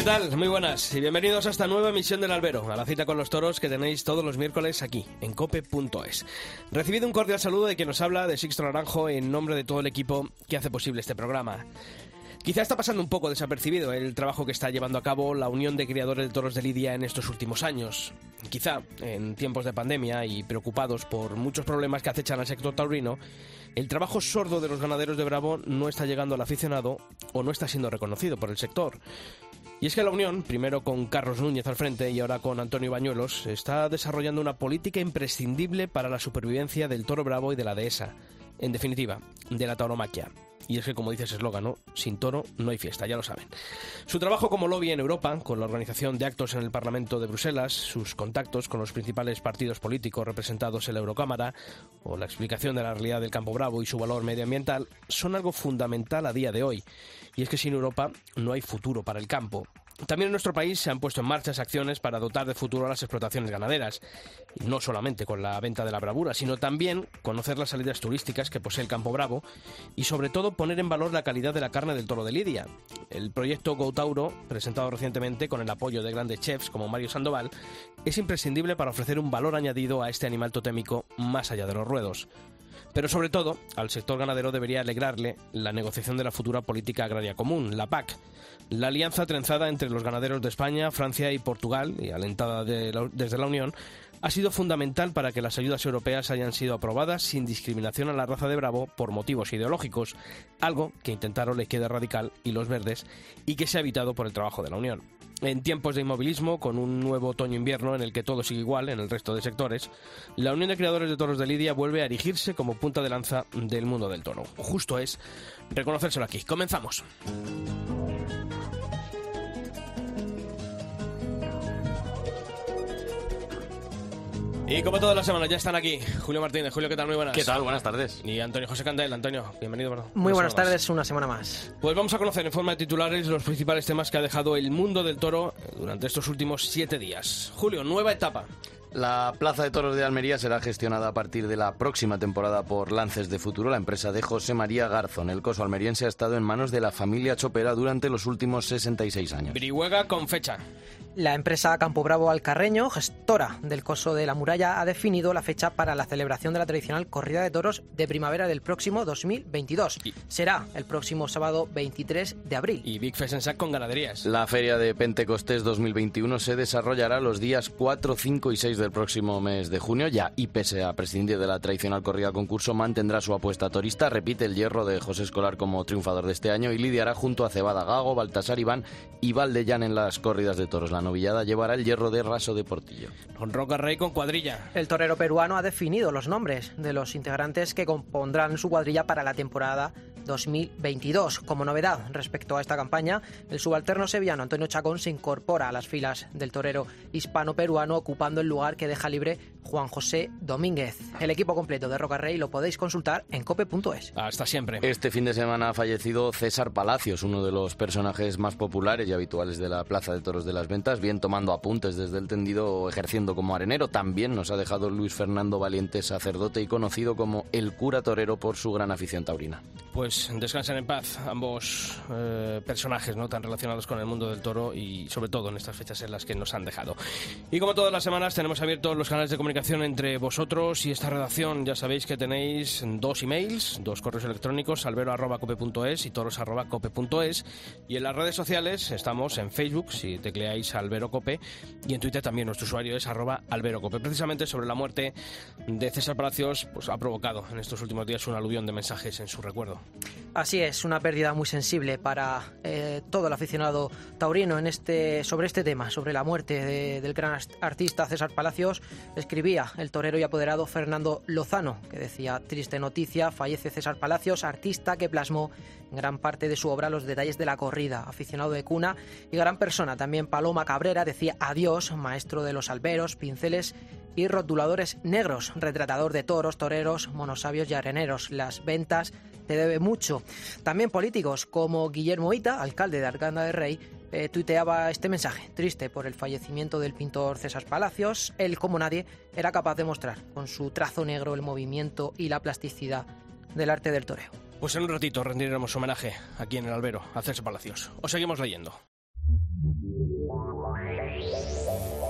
¿Qué tal? Muy buenas y bienvenidos a esta nueva emisión del Albero, a la cita con los toros que tenéis todos los miércoles aquí, en cope.es. Recibido un cordial saludo de quien nos habla, de Sixto Naranjo, en nombre de todo el equipo que hace posible este programa. Quizá está pasando un poco desapercibido el trabajo que está llevando a cabo la Unión de Criadores de Toros de Lidia en estos últimos años. Quizá, en tiempos de pandemia y preocupados por muchos problemas que acechan al sector taurino, el trabajo sordo de los ganaderos de Bravo no está llegando al aficionado o no está siendo reconocido por el sector. Y es que la Unión, primero con Carlos Núñez al frente y ahora con Antonio Bañuelos, está desarrollando una política imprescindible para la supervivencia del toro bravo y de la dehesa. En definitiva, de la tauromaquia. Y es que, como dice ese eslogan, sin toro no hay fiesta, ya lo saben. Su trabajo como lobby en Europa, con la organización de actos en el Parlamento de Bruselas, sus contactos con los principales partidos políticos representados en la Eurocámara, o la explicación de la realidad del campo bravo y su valor medioambiental, son algo fundamental a día de hoy. Y es que sin Europa no hay futuro para el campo. También en nuestro país se han puesto en marcha acciones para dotar de futuro a las explotaciones ganaderas, no solamente con la venta de la bravura, sino también conocer las salidas turísticas que posee el Campo Bravo y sobre todo poner en valor la calidad de la carne del toro de Lidia. El proyecto Go Tauro, presentado recientemente con el apoyo de grandes chefs como Mario Sandoval, es imprescindible para ofrecer un valor añadido a este animal totémico más allá de los ruedos. Pero sobre todo, al sector ganadero debería alegrarle la negociación de la futura política agraria común, la PAC. La alianza trenzada entre los ganaderos de España, Francia y Portugal, y alentada desde la Unión, ha sido fundamental para que las ayudas europeas hayan sido aprobadas sin discriminación a la raza de Bravo por motivos ideológicos, algo que intentaron la izquierda radical y los verdes y que se ha evitado por el trabajo de la Unión. En tiempos de inmovilismo, con un nuevo otoño-invierno en el que todo sigue igual en el resto de sectores, la Unión de Creadores de Toros de Lidia vuelve a erigirse como punta de lanza del mundo del toro. Justo es reconocérselo aquí. Comenzamos. Y como todas las semanas ya están aquí Julio Martínez. Julio, ¿qué tal? Muy buenas. ¿Qué tal? Buenas tardes. Y Antonio José Candel. Antonio, bienvenido. Bueno, Muy buenas semana más. tardes, una semana más. Pues vamos a conocer en forma de titulares los principales temas que ha dejado el mundo del toro durante estos últimos siete días. Julio, nueva etapa. La Plaza de Toros de Almería será gestionada a partir de la próxima temporada por Lances de Futuro, la empresa de José María Garzón. El coso almeriense ha estado en manos de la familia Chopera durante los últimos 66 años. Brihuega con fecha. La empresa Campo Bravo Alcarreño, gestora del coso de la muralla, ha definido la fecha para la celebración de la tradicional corrida de toros de primavera del próximo 2022. Y- Será el próximo sábado 23 de abril. Y Big Fest en Sac con ganaderías. La Feria de Pentecostés 2021 se desarrollará los días 4, 5 y 6 del próximo mes de junio. Ya, y pese a prescindir de la tradicional corrida concurso, mantendrá su apuesta torista. Repite el hierro de José Escolar como triunfador de este año y lidiará junto a Cebada Gago, Baltasar Iván y Valdellán en las corridas de toros. La novillada llevará el hierro de Raso de Portillo. Con Roca Rey con cuadrilla. El torero peruano ha definido los nombres de los integrantes que compondrán su cuadrilla para la temporada 2022. Como novedad respecto a esta campaña, el subalterno sevillano Antonio Chacón se incorpora a las filas del torero hispano-peruano, ocupando el lugar que deja libre Juan José Domínguez. El equipo completo de Roca Rey lo podéis consultar en cope.es. Hasta siempre. Este fin de semana ha fallecido César Palacios, uno de los personajes más populares y habituales de la Plaza de Toros de las Ventas, bien tomando apuntes desde el tendido o ejerciendo como arenero. También nos ha dejado Luis Fernando Valiente, sacerdote y conocido como el cura torero por su gran afición taurina. Pues descansen en paz ambos eh, personajes no tan relacionados con el mundo del toro y sobre todo en estas fechas en las que nos han dejado. Y como todas las semanas tenemos abiertos los canales de comunicación entre vosotros y esta redacción. Ya sabéis que tenéis dos emails, dos correos electrónicos, albero.cope.es y toros.cope.es y en las redes sociales estamos en Facebook si tecleáis Albero Cope y en Twitter también nuestro usuario es arroba Albero Cope. Precisamente sobre la muerte de César Palacios pues ha provocado en estos últimos días un aluvión de mensajes en su recuerdo. Así es, una pérdida muy sensible para eh, todo el aficionado taurino en este, sobre este tema, sobre la muerte de- del gran artista César Palacios. Escribía el torero y apoderado Fernando Lozano, que decía, triste noticia, fallece César Palacios, artista que plasmó en gran parte de su obra los detalles de la corrida, aficionado de cuna y gran persona. También Paloma Cabrera decía adiós, maestro de los alberos, pinceles y rotuladores negros, retratador de toros, toreros, monosabios y areneros. Las ventas te debe mucho. También políticos como Guillermo Ita, alcalde de Arganda de Rey, eh, tuiteaba este mensaje, triste por el fallecimiento del pintor César Palacios. Él, como nadie, era capaz de mostrar con su trazo negro el movimiento y la plasticidad del arte del toreo. Pues en un ratito rendiremos homenaje aquí en el albero a César Palacios. Os seguimos leyendo.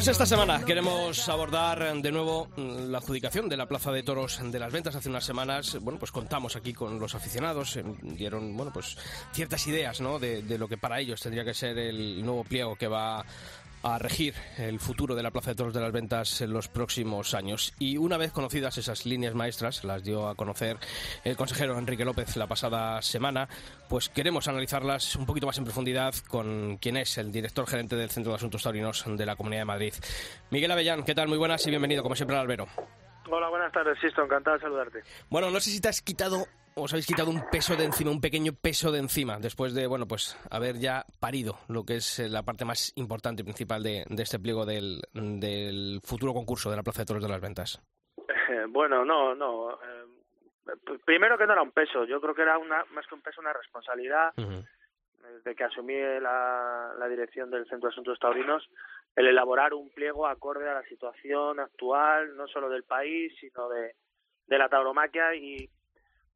Pues esta semana queremos abordar de nuevo mm, la adjudicación de la Plaza de Toros de las Ventas. Hace unas semanas, bueno, pues contamos aquí con los aficionados, eh, dieron, bueno, pues ciertas ideas, ¿no? De, de lo que para ellos tendría que ser el nuevo pliego que va a regir el futuro de la Plaza de Toros de las Ventas en los próximos años. Y una vez conocidas esas líneas maestras, las dio a conocer el consejero Enrique López la pasada semana, pues queremos analizarlas un poquito más en profundidad con quien es el director gerente del Centro de Asuntos Taurinos de la Comunidad de Madrid. Miguel Avellán, ¿qué tal? Muy buenas y bienvenido, como siempre, al albero. Hola, buenas tardes, Sisto, encantado de saludarte. Bueno, no sé si te has quitado os habéis quitado un peso de encima, un pequeño peso de encima, después de, bueno, pues haber ya parido lo que es eh, la parte más importante y principal de, de este pliego del, del futuro concurso de la Plaza de Toros de las Ventas. Eh, bueno, no, no. eh, primero que no era un peso, yo creo que era una, más que un peso, una responsabilidad. Ujú. Desde que asumí la, la dirección del Centro de Asuntos Taurinos, el elaborar un pliego acorde a la situación actual, no solo del país, sino de, de la tauromaquia y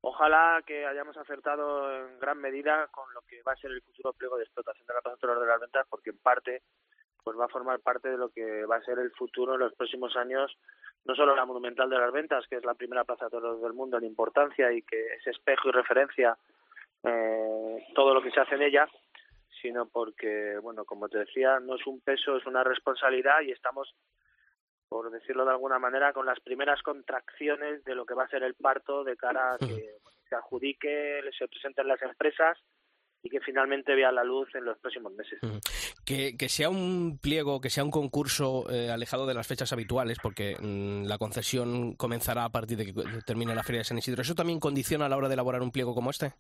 ojalá que hayamos acertado en gran medida con lo que va a ser el futuro pliego de explotación de la Plaza de las Ventas, porque en parte pues va a formar parte de lo que va a ser el futuro en los próximos años, no solo la Monumental de las Ventas, que es la primera plaza de toros del mundo en importancia y que es espejo y referencia eh, todo lo que se hace en ella, sino porque, bueno, como te decía, no es un peso, es una responsabilidad y estamos, por decirlo de alguna manera, con las primeras contracciones de lo que va a ser el parto de cara a se adjudique, se presenten las empresas y que finalmente vea la luz en los próximos meses. Que, que sea un pliego, que sea un concurso eh, alejado de las fechas habituales, porque mm, la concesión comenzará a partir de que termine la Feria de San Isidro. ¿Eso también condiciona a la hora de elaborar un pliego como este?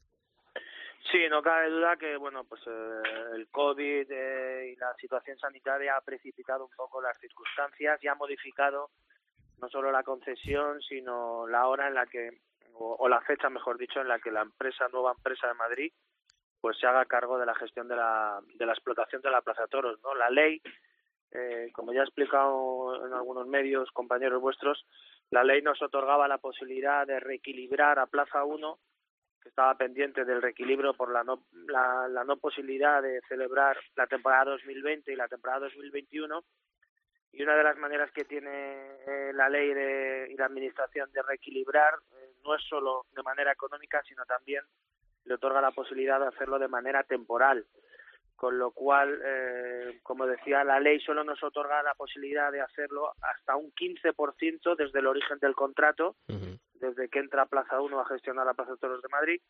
Sí, no cabe duda que bueno, pues eh, el COVID eh, y la situación sanitaria ha precipitado un poco las circunstancias y ha modificado no solo la concesión, sino la hora en la que o, la fecha, mejor dicho, en la que la empresa nueva empresa de Madrid pues se haga cargo de la gestión de la, de la explotación de la Plaza Toros, ¿no? La ley, eh, como ya he explicado en algunos medios, compañeros vuestros, la ley nos otorgaba la posibilidad de reequilibrar a Plaza 1 que estaba pendiente del reequilibrio por la no, la, la no posibilidad de celebrar la temporada 2020 y la temporada 2021. Y una de las maneras que tiene eh, la ley de, y la administración de reequilibrar eh, no es solo de manera económica, sino también le otorga la posibilidad de hacerlo de manera temporal. Con lo cual, eh, como decía, la ley solo nos otorga la posibilidad de hacerlo hasta un 15% desde el origen del contrato desde que entra Plaza 1 a gestionar la Plaza de Toros de Madrid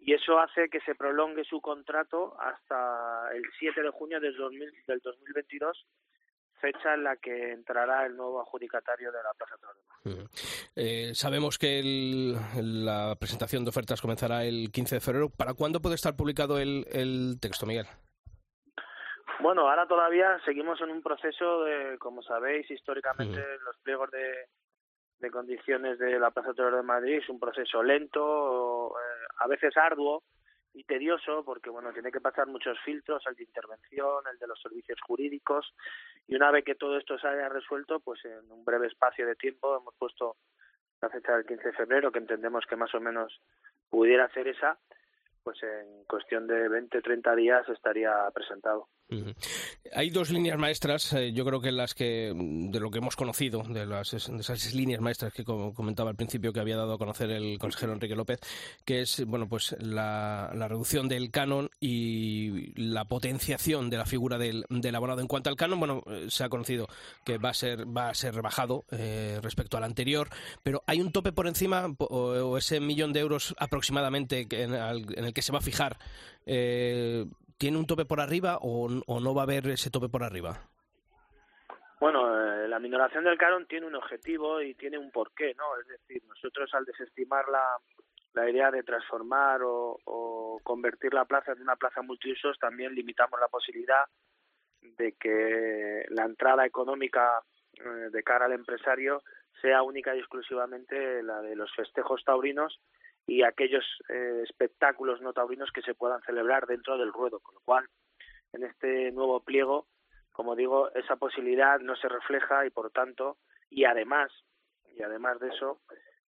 y eso hace que se prolongue su contrato hasta el 7 de junio del, 2000 del 2022, fecha en la que entrará el nuevo adjudicatario de la Plaza Madrid. Ujú. Eh, sabemos que el- la presentación de ofertas comenzará el 15 de febrero. ¿Para cuándo puede estar publicado el, el texto, Miguel? Bueno, ahora todavía seguimos en un proceso de, como sabéis, históricamente Ujú. los pliegos de, de condiciones de la Plaza de Toros de Madrid es un proceso lento, eh, a veces arduo y tedioso, porque bueno, tiene que pasar muchos filtros, el de intervención, el de los servicios jurídicos, y una vez que todo esto se haya resuelto, pues en un breve espacio de tiempo hemos puesto la fecha del 15 de febrero, que entendemos que más o menos pudiera ser esa, pues en cuestión de 20, 30 días estaría presentado. Hay dos líneas maestras, eh, yo creo que las que, de lo que hemos conocido, de, las, de esas líneas maestras que comentaba al principio que había dado a conocer el consejero Enrique López, que es, bueno, pues la, reducción del canon y la potenciación de la figura del, abonado. En cuanto al canon, bueno, eh, se ha conocido que va a ser, va a ser rebajado eh, respecto al anterior, pero hay un tope por encima o, ese millón de euros aproximadamente en, en, el que se va a fijar eh, ¿tiene un tope por arriba o, no va a haber ese tope por arriba? Bueno, eh, la minoración del canon tiene un objetivo y tiene un porqué, ¿no? Es decir, nosotros al desestimar la, la idea de transformar o, convertir la plaza en una plaza multiusos, también limitamos la posibilidad de que la entrada económica eh, de cara al empresario sea única y exclusivamente la de los festejos taurinos y aquellos eh, espectáculos no taurinos que se puedan celebrar dentro del ruedo, con lo cual en este nuevo pliego, como digo, esa posibilidad no se refleja y por tanto y además y además de eso,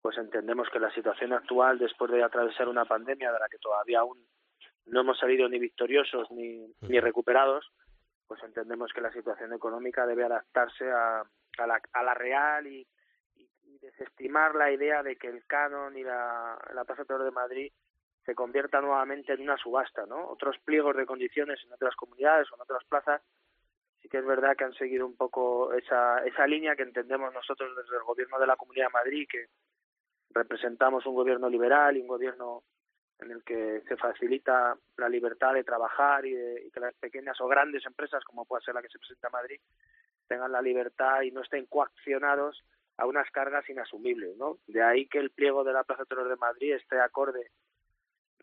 pues entendemos que la situación actual después de atravesar una pandemia de la que todavía aún no hemos salido ni victoriosos ni, ni recuperados, pues entendemos que la situación económica debe adaptarse a, a, la, a la real y, desestimar la idea de que el canon y la, la Plaza de Madrid se convierta nuevamente en una subasta, ¿no? Otros pliegos de condiciones en otras comunidades o en otras plazas sí que es verdad que han seguido un poco esa, esa línea que entendemos nosotros desde el gobierno de la Comunidad de Madrid, que representamos un gobierno liberal y un gobierno en el que se facilita la libertad de trabajar y, de, y que las pequeñas o grandes empresas, como puede ser la que se presenta en Madrid, tengan la libertad y no estén coaccionados a unas cargas inasumibles, ¿no? De ahí que el pliego de la Plaza Toros de Madrid esté acorde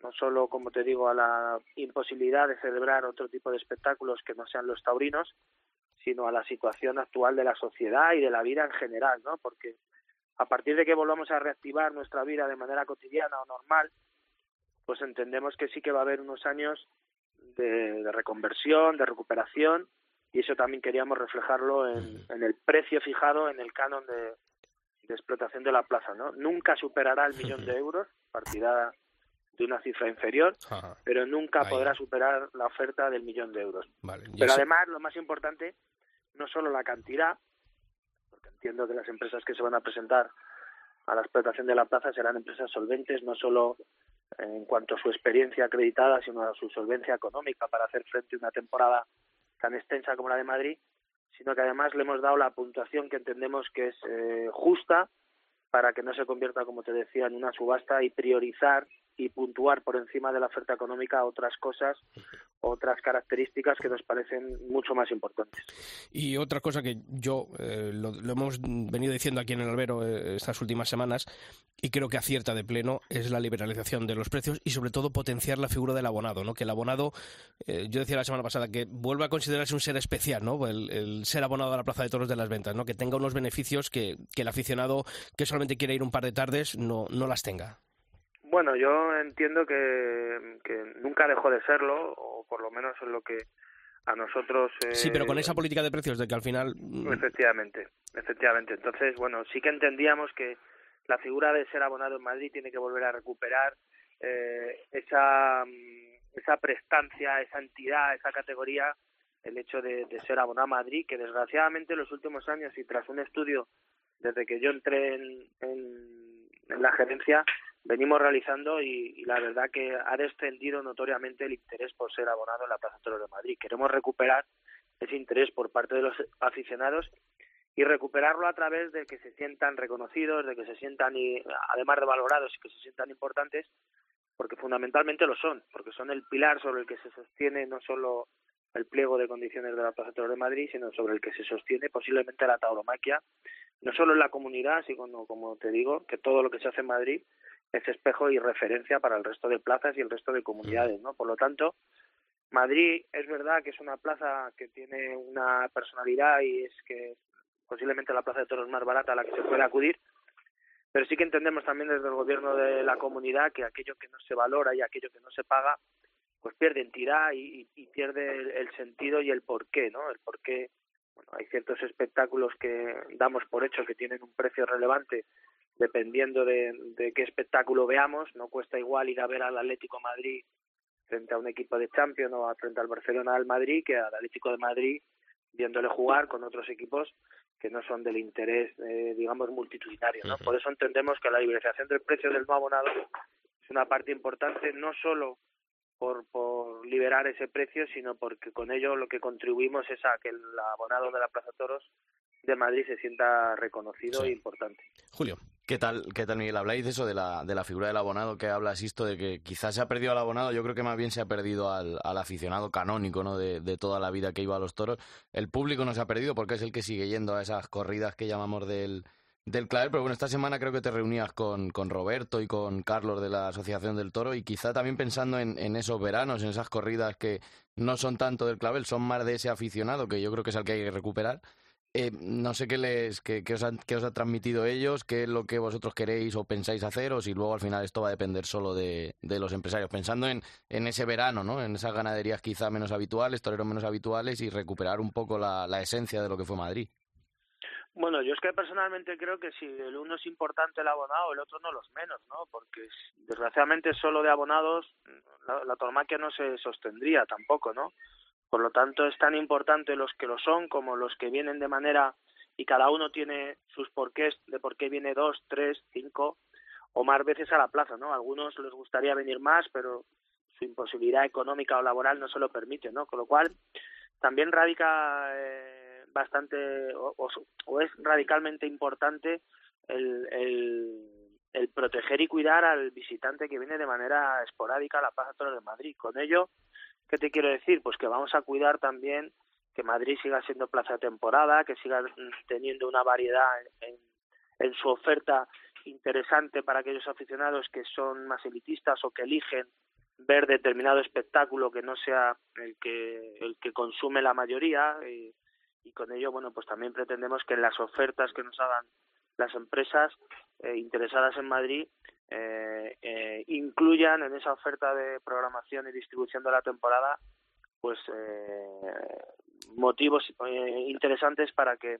no solo, como te digo, a la imposibilidad de celebrar otro tipo de espectáculos que no sean los taurinos, sino a la situación actual de la sociedad y de la vida en general, ¿no? Porque a partir de que volvamos a reactivar nuestra vida de manera cotidiana o normal, pues entendemos que sí que va a haber unos años de reconversión, de recuperación y eso también queríamos reflejarlo en, el precio fijado en el canon de, explotación de la plaza. ¿no? Nunca superará el millón de euros, partida de una cifra inferior, pero nunca podrá superar la oferta del millón de euros. pero además, lo más importante, no solo la cantidad, porque entiendo que las empresas que se van a presentar a la explotación de la plaza serán empresas solventes, no solo en cuanto a su experiencia acreditada, sino a su solvencia económica para hacer frente a una temporada tan extensa como la de Madrid, sino que además le hemos dado la puntuación que entendemos que es eh, justa para que no se convierta, como te decía, en una subasta y priorizar y puntuar por encima de la oferta económica otras cosas, otras características que nos parecen mucho más importantes. Y otra cosa que yo eh, lo, hemos venido diciendo aquí en el albero eh, estas últimas semanas y creo que acierta de pleno es la liberalización de los precios y sobre todo potenciar la figura del abonado, ¿no? Que el abonado, eh, yo decía la semana pasada que vuelva a considerarse un ser especial, ¿no? El, ser abonado a la Plaza de Toros de las Ventas, ¿no? Que tenga unos beneficios que, que el aficionado que solamente quiere ir un par de tardes no, no las tenga. Bueno, yo entiendo que, que nunca dejó de serlo, o por lo menos es lo que a nosotros... Eh... Sí, pero con esa política de precios de que al final... Mm, efectivamente, efectivamente. Entonces, bueno, sí que entendíamos que la figura de ser abonado en Madrid tiene que volver a recuperar eh, esa, mm, esa prestancia, esa entidad, esa categoría, el hecho de, de ser abonado a Madrid, que desgraciadamente en los últimos años y tras un estudio desde que yo entré en, en la gerencia, venimos realizando y, la verdad que ha descendido notoriamente el interés por ser abonado en la Plaza Toros de Madrid. Queremos recuperar ese interés por parte de los aficionados y recuperarlo a través de que se sientan reconocidos, de que se sientan, y, además de valorados, y que se sientan importantes, porque fundamentalmente lo son, porque son el pilar sobre el que se sostiene no solo el pliego de condiciones de la Plaza Toros de Madrid, sino sobre el que se sostiene posiblemente la tauromaquia, no solo en la comunidad, sino como te digo, que todo lo que se hace en Madrid es espejo y referencia para el resto de plazas y el resto de comunidades, ¿no? Por lo tanto, Madrid es verdad que es una plaza que tiene una personalidad y es que posiblemente la plaza de toros más barata a la que se puede acudir, pero sí que entendemos también desde el gobierno de la comunidad que aquello que no se valora y aquello que no se paga, pues pierde entidad y, pierde el, el, sentido y el porqué, ¿no? El porqué, bueno, hay ciertos espectáculos que damos por hecho que tienen un precio relevante dependiendo de, qué espectáculo veamos. No cuesta igual ir a ver al Atlético Madrid frente a un equipo de Champions o frente al Barcelona del Madrid que al Atlético de Madrid viéndole jugar con otros equipos que no son del interés, eh, digamos, multitudinario. ¿no? Por eso entendemos que la liberalización del precio del no abonado es una parte importante, no solo por, por liberar ese precio, sino porque con ello lo que contribuimos es a que el abonado de la Plaza Toros de Madrid se sienta reconocido e importante. Julio. ¿Qué tal, qué tal Miguel? Habláis de eso, de la, de la figura del abonado que hablas, esto de que quizás se ha perdido al abonado, yo creo que más bien se ha perdido al, al aficionado canónico ¿no? De, de, toda la vida que iba a los toros. El público no se ha perdido porque es el que sigue yendo a esas corridas que llamamos del, del clavel, pero bueno, esta semana creo que te reunías con, con Roberto y con Carlos de la Asociación del Toro y quizá también pensando en, en esos veranos, en esas corridas que no son tanto del clavel, son más de ese aficionado que yo creo que es el que hay que recuperar. Eh, no sé qué les qué, qué os han, qué os ha transmitido ellos, qué es lo que vosotros queréis o pensáis hacer, o si luego al final esto va a depender solo de, de los empresarios. Pensando en, en ese verano, ¿no? En esas ganaderías quizá menos habituales, toreros menos habituales y recuperar un poco la, la esencia de lo que fue Madrid. Bueno, yo es que personalmente creo que si el uno es importante el abonado, el otro no los menos, ¿no? Porque desgraciadamente solo de abonados la, la tauromaquia no se sostendría tampoco, ¿no? Por lo tanto, es tan importante los que lo son como los que vienen de manera y cada uno tiene sus porqués de por qué viene dos, tres, cinco o más veces a la plaza, ¿no? A algunos les gustaría venir más, pero su imposibilidad económica o laboral no se lo permite, ¿no? Con lo cual, también radica eh, bastante o, o, es radicalmente importante el, proteger y cuidar al visitante que viene de manera esporádica a la Plaza Toros de Madrid. Con ello, ¿Qué te quiero decir? Pues que vamos a cuidar también que Madrid siga siendo plaza temporada, que siga teniendo una variedad en, su oferta interesante para aquellos aficionados que son más elitistas o que eligen ver determinado espectáculo que no sea el que el que consume la mayoría y, con ello bueno pues también pretendemos que las ofertas que nos hagan las empresas eh, interesadas en Madrid eh, eh, incluyan en esa oferta de programación y distribución de la temporada pues eh, motivos eh, interesantes para que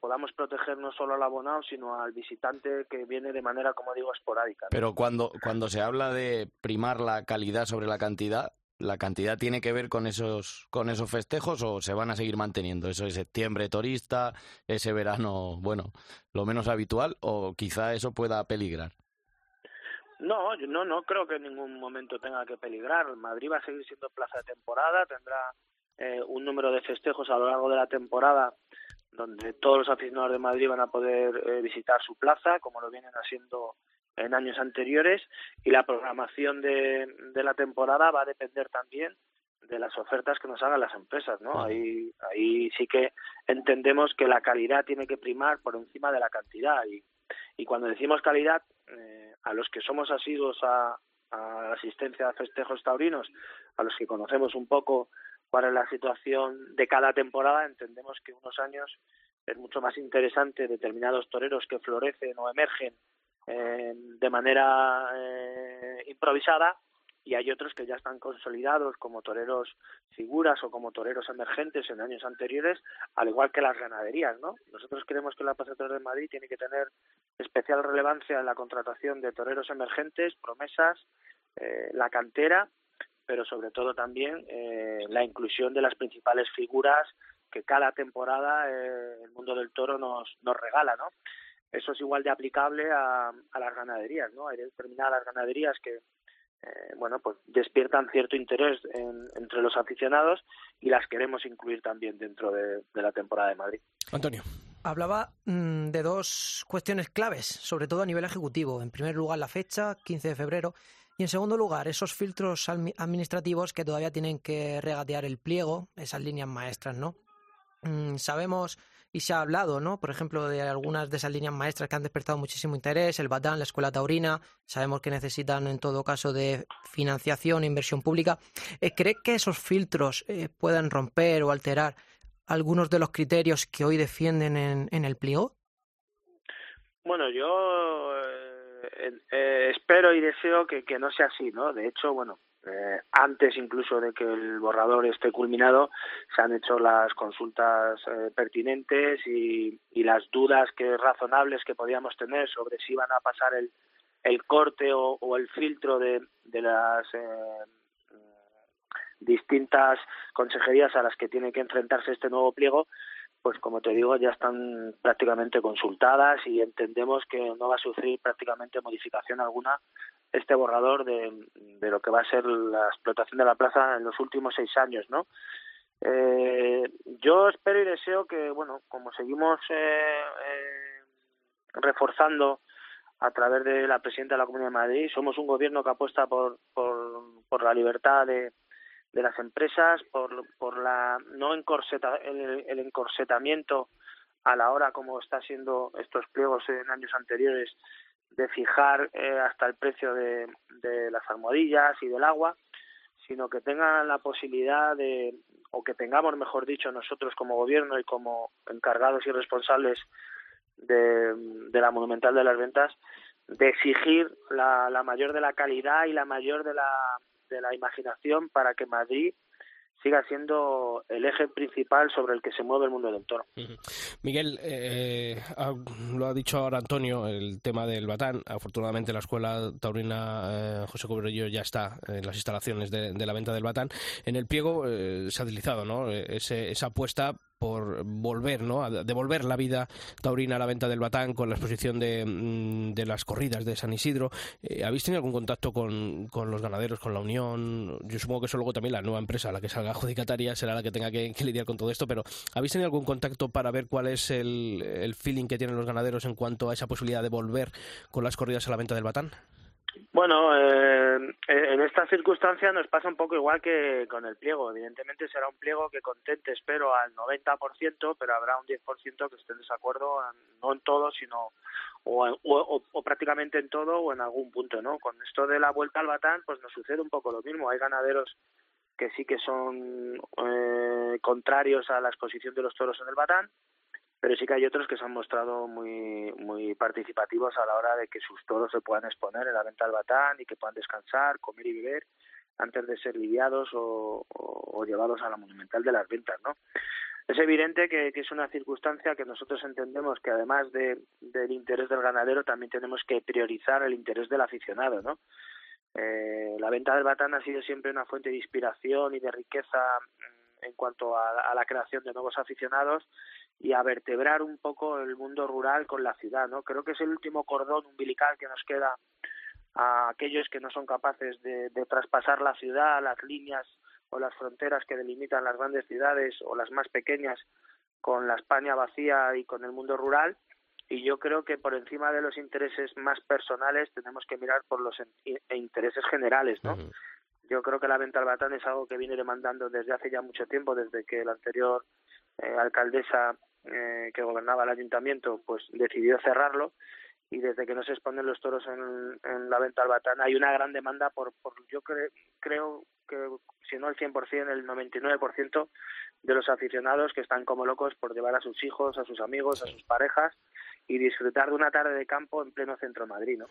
podamos proteger no solo al abonado sino al visitante que viene de manera como digo esporádica pero cuando cuando se habla de primar la calidad sobre la cantidad la cantidad tiene que ver con esos con esos festejos o se van a seguir manteniendo eso de septiembre turista ese verano bueno lo menos habitual o quizá eso pueda peligrar no, no, no creo que en ningún momento tenga que peligrar. Madrid va a seguir siendo plaza de temporada, tendrá eh, un número de festejos a lo largo de la temporada donde todos los aficionados de Madrid van a poder eh, visitar su plaza, como lo vienen haciendo en años anteriores, y la programación de, de la temporada va a depender también de las ofertas que nos hagan las empresas, ¿no? Ahí, ahí sí que entendemos que la calidad tiene que primar por encima de la cantidad y, y cuando decimos calidad eh, a los que somos asiduos a, la asistencia a festejos taurinos, a los que conocemos un poco cuál es la situación de cada temporada, entendemos que unos años es mucho más interesante determinados toreros que florecen o emergen eh, de manera eh, improvisada y hay otros que ya están consolidados como toreros figuras o como toreros emergentes en años anteriores, al igual que las ganaderías, ¿no? Nosotros creemos que la Plaza de Madrid tiene que tener especial relevancia en la contratación de toreros emergentes, promesas, eh, la cantera, pero sobre todo también eh, la inclusión de las principales figuras que cada temporada eh, el mundo del toro nos, nos regala, ¿no? Eso es igual de aplicable a, a las ganaderías, ¿no? Hay determinadas ganaderías que eh, bueno, pues despiertan cierto interés en, entre los aficionados y las queremos incluir también dentro de, de la temporada de Madrid. Antonio. Hablaba mmm, de dos cuestiones claves, sobre todo a nivel ejecutivo. En primer lugar, la fecha, 15 de febrero, y en segundo lugar, esos filtros administrativos que todavía tienen que regatear el pliego, esas líneas maestras, ¿no? Mm, sabemos y se ha hablado, ¿no? Por ejemplo, de algunas de esas líneas maestras que han despertado muchísimo interés, el Batán, la Escuela Taurina, sabemos que necesitan en todo caso de financiación e inversión pública. Eh, ¿Cree que esos filtros eh, puedan romper o alterar algunos de los criterios que hoy defienden en, el pliego? Bueno, yo eh, espero y deseo que no sea así, ¿no? De hecho, bueno, eh, antes incluso de que el borrador esté culminado, se han hecho las consultas eh, pertinentes y, las dudas que razonables que podíamos tener sobre si iban a pasar el, el corte o, o el filtro de, de las eh, distintas consejerías a las que tiene que enfrentarse este nuevo pliego, pues como te digo, ya están prácticamente consultadas y entendemos que no va a sufrir prácticamente modificación alguna este borrador de, de lo que va a ser la explotación de la plaza en los últimos seis años, ¿no? Eh, yo espero y deseo que, bueno, como seguimos eh, eh, reforzando a través de la presidenta de la Comunidad de Madrid, somos un gobierno que apuesta por, por, la libertad de, de las empresas, por, por la no encorseta, el, el encorsetamiento a la hora como está siendo estos pliegos en años anteriores de fijar eh, hasta el precio de, de las almohadillas y del agua, sino que tengan la posibilidad de, o que tengamos, mejor dicho, nosotros como gobierno y como encargados y responsables de, de la Monumental de las Ventas, de exigir la, la mayor de la calidad y la mayor de la, de la imaginación para que Madrid siga siendo el eje principal sobre el que se mueve el mundo del entorno. Miguel, eh, lo ha dicho ahora Antonio, el tema del Batán. Afortunadamente la escuela taurina eh, José Cobrillo ya está en las instalaciones de, de, la venta del Batán. En el pliego eh, se ha deslizado ¿no? Ese, esa apuesta por volver, ¿no? A devolver la vida taurina a la venta del Batán con la exposición de, mm, de las corridas de San Isidro. Eh, ¿Habéis tenido algún contacto con, con, los ganaderos, con la Unión? Yo supongo que eso luego también la nueva empresa, la que salga adjudicataria, será la que tenga que, lidiar con todo esto, pero ¿habéis tenido algún contacto para ver cuál es el feeling que tienen los ganaderos en cuanto a esa posibilidad de volver con las corridas a la venta del Batán? Bueno, eh, en esta circunstancia nos pasa un poco igual que con el pliego. Evidentemente será un pliego que contente, espero, al 90%, pero habrá un 10% que esté en desacuerdo, no en todo, sino o, o, o, prácticamente en todo o en algún punto, ¿no? Con esto de la vuelta al batán, pues nos sucede un poco lo mismo. Hay ganaderos que sí que son eh, contrarios a la exposición de los toros en el batán, pero sí que hay otros que se han mostrado muy muy participativos a la hora de que sus toros se puedan exponer en la venta al batán y que puedan descansar, comer y beber antes de ser lidiados o, o, o llevados a la monumental de las ventas, ¿no? Es evidente que, es una circunstancia que nosotros entendemos que además de, del interés del ganadero también tenemos que priorizar el interés del aficionado, ¿no? Eh, la venta del batán ha sido siempre una fuente de inspiración y de riqueza en cuanto a, a la creación de nuevos aficionados y a vertebrar un poco el mundo rural con la ciudad, ¿no? Creo que es el último cordón umbilical que nos queda a aquellos que no son capaces de, de traspasar la ciudad, las líneas o las fronteras que delimitan las grandes ciudades o las más pequeñas con la España vacía y con el mundo rural y yo creo que por encima de los intereses más personales tenemos que mirar por los intereses generales, ¿no? Uh -huh. Yo creo que la venta al batán es algo que viene demandando desde hace ya mucho tiempo, desde que la anterior eh, alcaldesa eh, que gobernaba el ayuntamiento pues decidió cerrarlo. Y desde que no se exponen los toros en, la venta al batán hay una gran demanda por, por yo cre, creo que si no el 100%, el 99% de los aficionados que están como locos por llevar a sus hijos, a sus amigos, a sus parejas y disfrutar de una tarde de campo en pleno centro de Madrid. ¿no?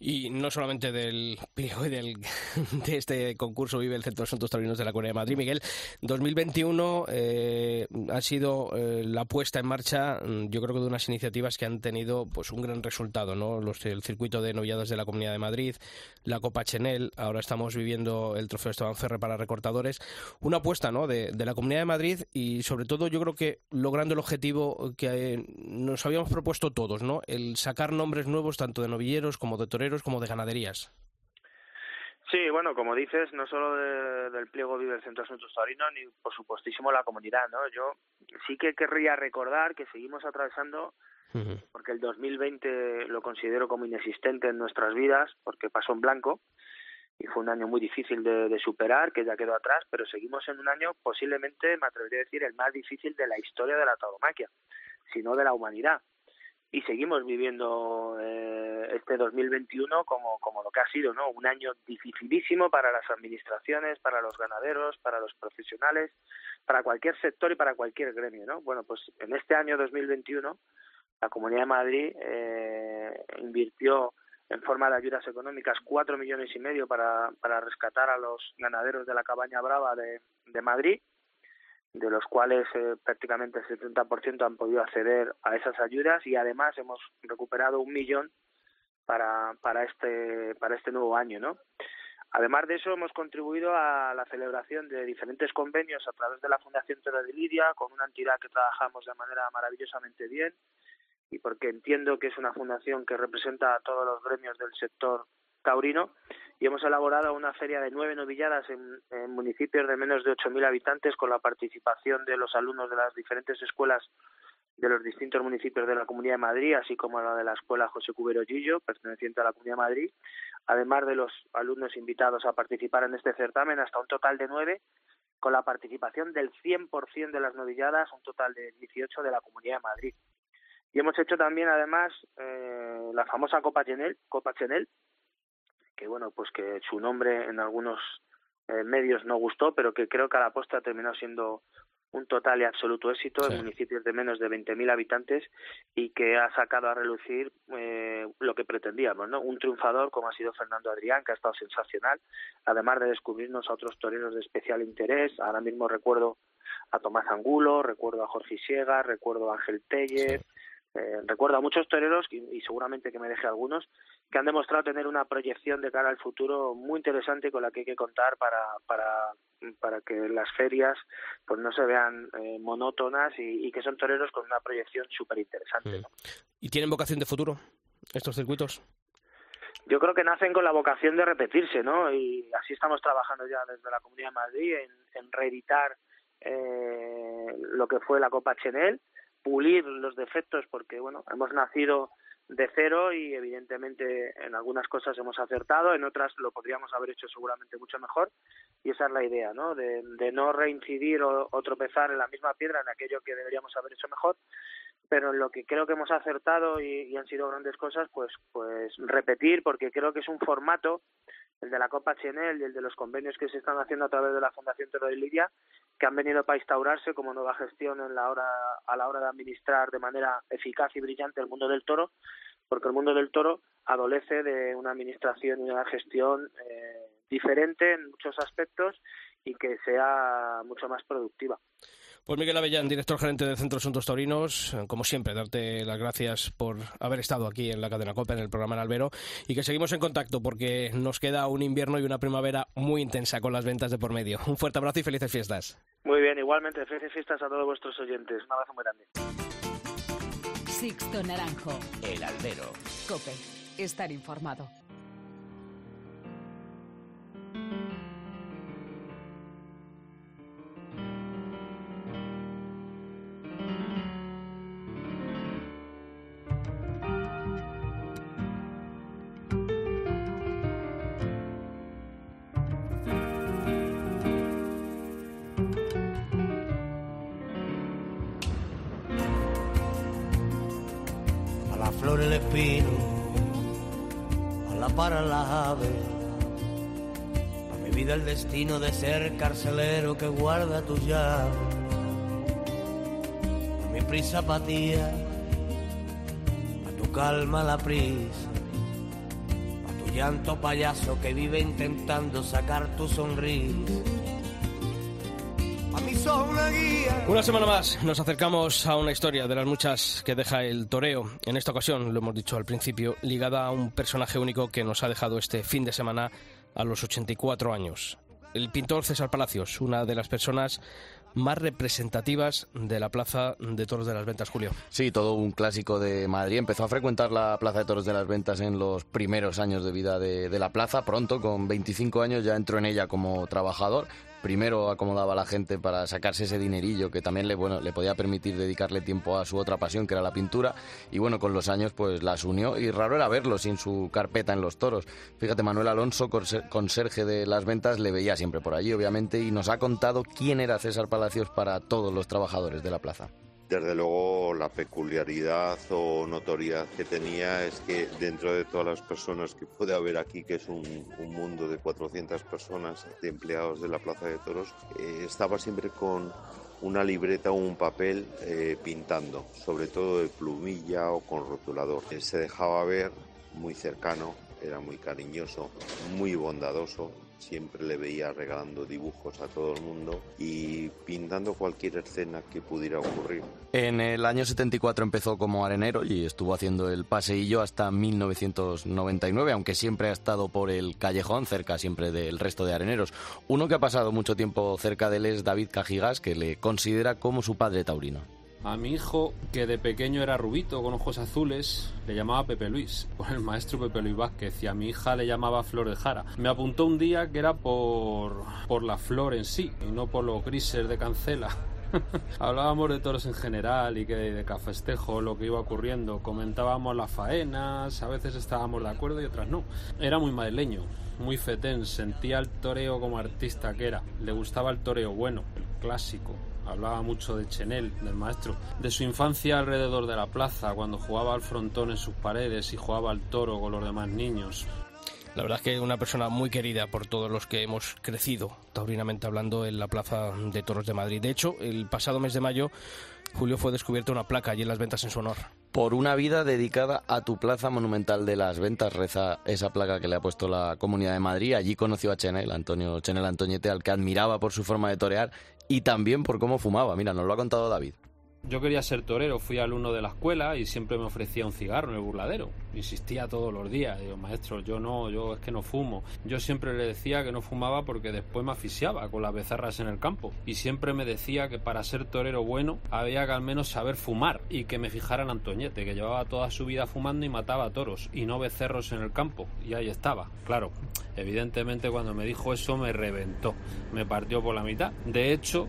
Y no solamente del pliego y del, de este concurso vive el Centro de Asuntos Taurinos de la Comunidad de Madrid, Miguel. 2021 eh, ha sido eh, la puesta en marcha, mm, yo creo que de unas iniciativas que han tenido pues un gran resultado, ¿no? Los, el circuito de noviadas de la Comunidad de Madrid, la Copa Chenel, ahora estamos viviendo el Trofeo Esteban Ferre para recortadores. Una apuesta ¿no? de, de la Comunidad de Madrid y sobre todo yo creo que logrando el objetivo que eh, nos habíamos propuesto todos, ¿no? El sacar nombres nuevos tanto de novilleros como de toreros como de ganaderías. Sí, bueno, como dices, no solo de, del pliego vive el Centro de Asuntos Taurinos, ni por supuestísimo la comunidad, ¿no? Yo sí que querría recordar que seguimos atravesando, uh -huh. porque el 2020 lo considero como inexistente en nuestras vidas, porque pasó en blanco, y fue un año muy difícil de, superar, que ya quedó atrás, pero seguimos en un año posiblemente, me atrevería a decir, el más difícil de la historia de la tauromaquia, si no de la humanidad y seguimos viviendo eh, este 2021 como, como lo que ha sido, ¿no? Un año dificilísimo para las administraciones, para los ganaderos, para los profesionales, para cualquier sector y para cualquier gremio, ¿no? Bueno, pues en este año 2021 la Comunidad de Madrid eh, invirtió en forma de ayudas económicas cuatro millones y medio para, para rescatar a los ganaderos de la cabaña brava de, de Madrid de los cuales eh, prácticamente el 70% han podido acceder a esas ayudas y además hemos recuperado un millón para, para este para este nuevo año, ¿no? Además de eso, hemos contribuido a la celebración de diferentes convenios a través de la Fundación Toro de Lidia, con una entidad que trabajamos de manera maravillosamente bien y porque entiendo que es una fundación que representa a todos los gremios del sector taurino y hemos elaborado una feria de nueve novilladas en, en municipios de menos de 8.000 habitantes con la participación de los alumnos de las diferentes escuelas de los distintos municipios de la Comunidad de Madrid, así como la de la Escuela José Cubero Gillo, perteneciente a la Comunidad de Madrid, además de los alumnos invitados a participar en este certamen, hasta un total de nueve, con la participación del 100% de las novilladas, un total de 18 de la Comunidad de Madrid. Y hemos hecho también, además, eh, la famosa Copa Chenel, Copa Chenel, que bueno, pues que su nombre en algunos eh, medios no gustó, pero que creo que a la postre ha terminado siendo un total y absoluto éxito en municipios de menos de 20.000 habitantes y que ha sacado a relucir eh, lo que pretendíamos, ¿no? Un triunfador como ha sido Fernando Adrián, que ha estado sensacional, además de descubrirnos a otros toreros de especial interés. Ahora mismo recuerdo a Tomás Angulo, recuerdo a Jorge Siega, recuerdo a Ángel Tellez, eh, recuerdo a muchos toreros, y, y, seguramente que me deje algunos, que han demostrado tener una proyección de cara al futuro muy interesante con la que hay que contar para, para, para que las ferias pues no se vean eh, monótonas y, y, que son toreros con una proyección súper interesante. ¿no? ¿Y tienen vocación de futuro estos circuitos? Yo creo que nacen con la vocación de repetirse, ¿no? Y así estamos trabajando ya desde la Comunidad de Madrid en, en reeditar eh, lo que fue la Copa Chenel, pulir los defectos porque bueno hemos nacido de cero y evidentemente en algunas cosas hemos acertado, en otras lo podríamos haber hecho seguramente mucho mejor y esa es la idea, ¿no? De, no reincidir o, tropezar en la misma piedra en aquello que deberíamos haber hecho mejor, pero lo que creo que hemos acertado y, y han sido grandes cosas, pues pues repetir porque creo que es un formato el de la Copa Chenel y el de los convenios que se están haciendo a través de la Fundación Toro de Lidia, que han venido para instaurarse como nueva gestión en la hora, a la hora de administrar de manera eficaz y brillante el mundo del toro, porque el mundo del toro adolece de una administración y una gestión eh, diferente en muchos aspectos y que sea mucho más productiva. Pues Miguel Avellán, director gerente del Centro Asuntos Taurinos, como siempre, darte las gracias por haber estado aquí en la cadena COPE, en el programa en Albero, y que seguimos en contacto porque nos queda un invierno y una primavera muy intensa con las ventas de por medio. Un fuerte abrazo y felices fiestas. Muy bien, igualmente, felices fiestas a todos vuestros oyentes. Un abrazo muy grande. Sixto Naranjo. El Albero. COPE. Estar informado. A mi vida el destino de ser carcelero que guarda tu llave, a mi prisa apatía, a tu calma la prisa, a tu llanto payaso que vive intentando sacar tu sonrisa. Una, semana más nos acercamos a una historia de las muchas que deja el toreo. En esta ocasión, lo hemos dicho al principio, ligada a un personaje único que nos ha dejado este fin de semana a los 84 años. El pintor César Palacios, una de las personas más representativas de la Plaza de Toros de las Ventas, Julio. Sí, todo un clásico de Madrid. Empezó a frecuentar la Plaza de Toros de las Ventas en los primeros años de vida de, de la plaza. Pronto, con 25 años, ya entró en ella como trabajador primero acomodaba a la gente para sacarse ese dinerillo que también le, bueno, le podía permitir dedicarle tiempo a su otra pasión, que era la pintura, y bueno, con los años pues las unió y raro era verlo sin su carpeta en los toros. Fíjate, Manuel Alonso, conserje de las ventas, le veía siempre por allí, obviamente, y nos ha contado quién era César Palacios para todos los trabajadores de la plaza. Desde luego la peculiaridad o notoriedad que tenía es que dentro de todas las personas que puede haber aquí, que es un, un mundo de 400 personas de empleados de la Plaza de Toros, eh, estaba siempre con una libreta o un papel eh, pintando, sobre todo de plumilla o con rotulador. Se dejaba ver muy cercano, era muy cariñoso, muy bondadoso siempre le veía regalando dibujos a todo el mundo y pintando cualquier escena que pudiera ocurrir. En el año 74 empezó como arenero y estuvo haciendo el paseillo hasta 1999, aunque siempre ha estado por el callejón, cerca siempre del resto de areneros. Uno que ha pasado mucho tiempo cerca de él es David Cajigas, que le considera como su padre taurino. A mi hijo, que de pequeño era rubito, con ojos azules, le llamaba Pepe Luis, por el maestro Pepe Luis Vázquez, y a mi hija le llamaba Flor de Jara. Me apuntó un día que era por, por la flor en sí, y no por los grises de cancela. Hablábamos de toros en general y que de cafestejo, lo que iba ocurriendo. Comentábamos las faenas, a veces estábamos de acuerdo y otras no. Era muy madrileño, muy fetén, sentía el toreo como artista que era. Le gustaba el toreo bueno, el clásico, hablaba mucho de Chenel, del maestro, de su infancia alrededor de la plaza, cuando jugaba al frontón en sus paredes y jugaba al toro con los demás niños. La verdad es que es una persona muy querida por todos los que hemos crecido, taurinamente hablando, en la Plaza de Toros de Madrid. De hecho, el pasado mes de mayo, Julio fue descubierta una placa allí en las ventas en su honor. Por una vida dedicada a tu plaza monumental de las ventas, reza esa placa que le ha puesto la Comunidad de Madrid. Allí conoció a Chenel, Antonio Chenel Antoñete, al que admiraba por su forma de torear y también por cómo fumaba. Mira, nos lo ha contado David. Yo quería ser torero, fui alumno de la escuela y siempre me ofrecía un cigarro en el burladero. Insistía todos los días, digo, maestro, yo no, yo es que no fumo. Yo siempre le decía que no fumaba porque después me asfixiaba con las becerras en el campo. Y siempre me decía que para ser torero bueno había que al menos saber fumar y que me fijara en Antoñete, que llevaba toda su vida fumando y mataba toros y no becerros en el campo. Y ahí estaba, claro. Evidentemente cuando me dijo eso me reventó, me partió por la mitad. De hecho,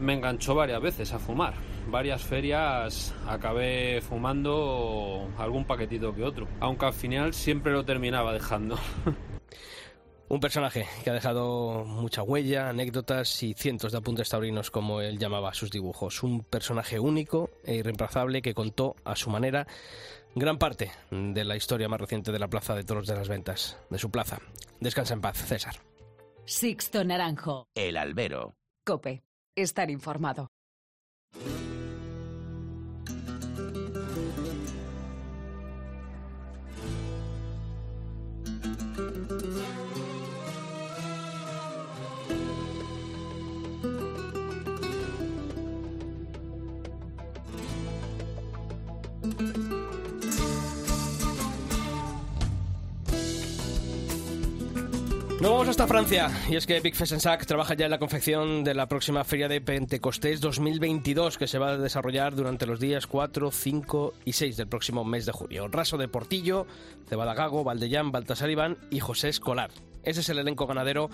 me enganchó varias veces a fumar. Varias ferias acabé fumando algún paquetito que otro, aunque al final siempre lo terminaba dejando. Un personaje que ha dejado mucha huella, anécdotas y cientos de apuntes taurinos, como él llamaba sus dibujos. Un personaje único e irreemplazable que contó a su manera gran parte de la historia más reciente de la Plaza de Toros de las Ventas, de su plaza. Descansa en paz, César. Sixto Naranjo. El albero. Cope. Estar informado. Vamos hasta Francia, y es que Big Fessensac trabaja ya en la confección de la próxima Feria de Pentecostés 2022, que se va a desarrollar durante los días 4, 5 y 6 del próximo mes de junio. Raso de Portillo, Cebada Gago, Valdellán, Baltasar Iván y José Escolar. Ese es el elenco ganadero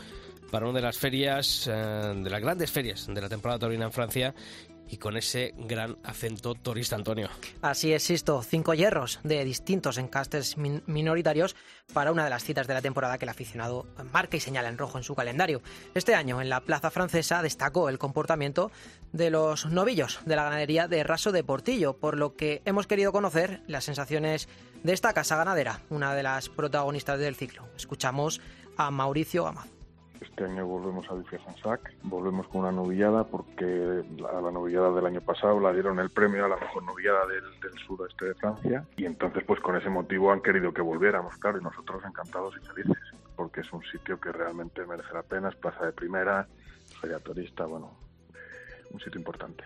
para una de las ferias, eh, de las grandes ferias de la temporada taurina en Francia y con ese gran acento torista, Antonio. Así es. Cinco hierros de distintos encastes min- minoritarios para una de las citas de la temporada que el aficionado marca y señala en rojo en su calendario. Este año, en la plaza francesa, destacó el comportamiento de los novillos de la ganadería de Raso de Portillo, por lo que hemos querido conocer las sensaciones de esta casa ganadera, una de las protagonistas del ciclo. Escuchamos a Mauricio Gamaz. Este año volvemos a Dufier Sansac, volvemos con una novillada porque a la novillada del año pasado la dieron el premio a la mejor novillada del, del suroeste de Francia y entonces pues con ese motivo han querido que volviéramos, claro, y nosotros encantados y felices porque es un sitio que realmente merece la pena, es plaza de primera, feria turista, bueno, un sitio importante.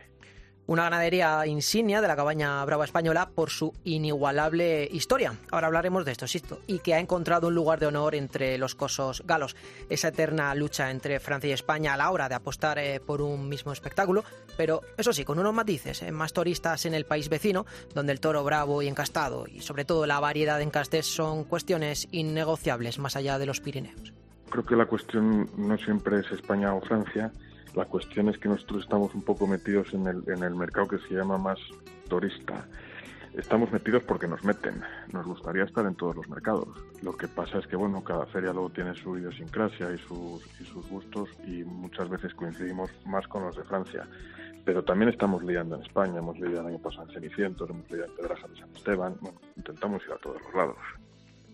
Una ganadería insignia de la cabaña brava española por su inigualable historia. Ahora hablaremos de esto, Sisto, y que ha encontrado un lugar de honor entre los cosos galos. Esa eterna lucha entre Francia y España a la hora de apostar eh, por un mismo espectáculo, pero eso sí, con unos matices, eh, más turistas en el país vecino, donde el toro bravo y encastado, y sobre todo la variedad de encastes son cuestiones innegociables más allá de los Pirineos. Creo que la cuestión no siempre es España o Francia, la cuestión es que nosotros estamos un poco metidos en el, en el mercado que se llama más turista. Estamos metidos porque nos meten. Nos gustaría estar en todos los mercados. Lo que pasa es que, bueno, cada feria luego tiene su idiosincrasia y sus, y sus gustos y muchas veces coincidimos más con los de Francia. Pero también estamos lidiando en España. Hemos lidiado el año pasado en Cenicientos, hemos lidiado en Pedraja de San Esteban. Bueno, intentamos ir a todos los lados.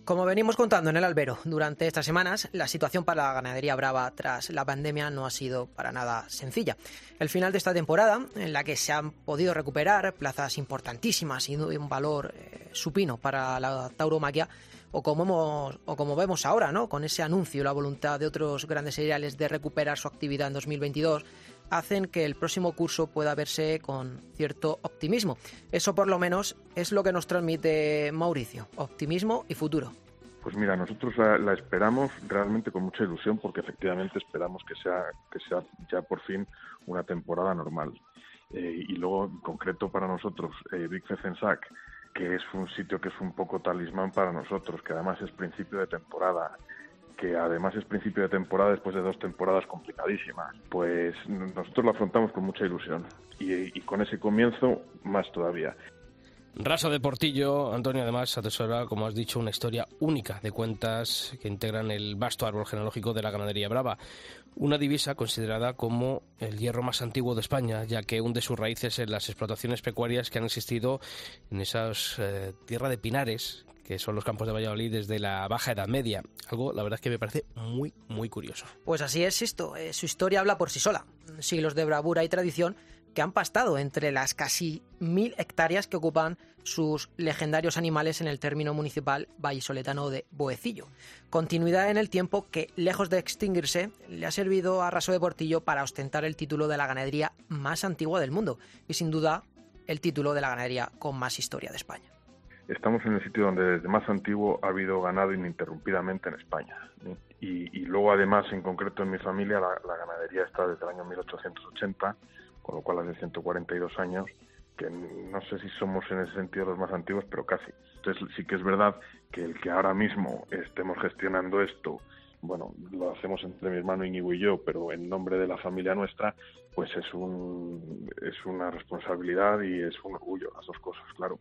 Como venimos contando en el albero durante estas semanas, la situación para la ganadería brava tras la pandemia no ha sido para nada sencilla. El final de esta temporada, en la que se han podido recuperar plazas importantísimas y un valor eh, supino para la tauromaquia, o como, o como vemos ahora, ¿no? Con ese anuncio la voluntad de otros grandes seriales de recuperar su actividad en 2022, hacen que el próximo curso pueda verse con cierto optimismo. Eso por lo menos es lo que nos transmite Mauricio, optimismo y futuro. Pues mira, nosotros la, esperamos realmente con mucha ilusión porque efectivamente esperamos que sea, que sea ya por fin una temporada normal. Eh, y luego, en concreto para nosotros, eh, Big Fezensac, que es un sitio que es un poco talismán para nosotros, que además es principio de temporada, que además es principio de temporada después de dos temporadas complicadísimas, pues nosotros lo afrontamos con mucha ilusión y, y con ese comienzo más todavía. Raso de Portillo, Antonio, además atesora, como has dicho, una historia única de cuentas que integran el vasto árbol genealógico de la ganadería brava. Una divisa considerada como el hierro más antiguo de España, ya que hunde sus raíces en las explotaciones pecuarias que han existido en esas eh, tierras de pinares, que son los campos de Valladolid desde la Baja Edad Media. Algo, la verdad, es que me parece muy, muy curioso. Pues así es esto. Eh, su historia habla por sí sola. Siglos de bravura y tradición que han pastado entre las casi mil hectáreas que ocupan sus legendarios animales en el término municipal vallisoletano de Boecillo. Continuidad en el tiempo que, lejos de extinguirse, le ha servido a Raso de Portillo para ostentar el título de la ganadería más antigua del mundo y, sin duda, el título de la ganadería con más historia de España. Estamos en el sitio donde desde más antiguo ha habido ganado ininterrumpidamente en España. Y, luego, además, en concreto en mi familia, la, la ganadería está desde el año 1880 con lo cual hace 142 años, que no sé si somos en ese sentido los más antiguos, pero casi. Entonces sí que es verdad que el que ahora mismo estemos gestionando esto, bueno, lo hacemos entre mi hermano Íñigo y yo, pero en nombre de la familia nuestra, pues es, un, es una responsabilidad y es un orgullo, las dos cosas, claro.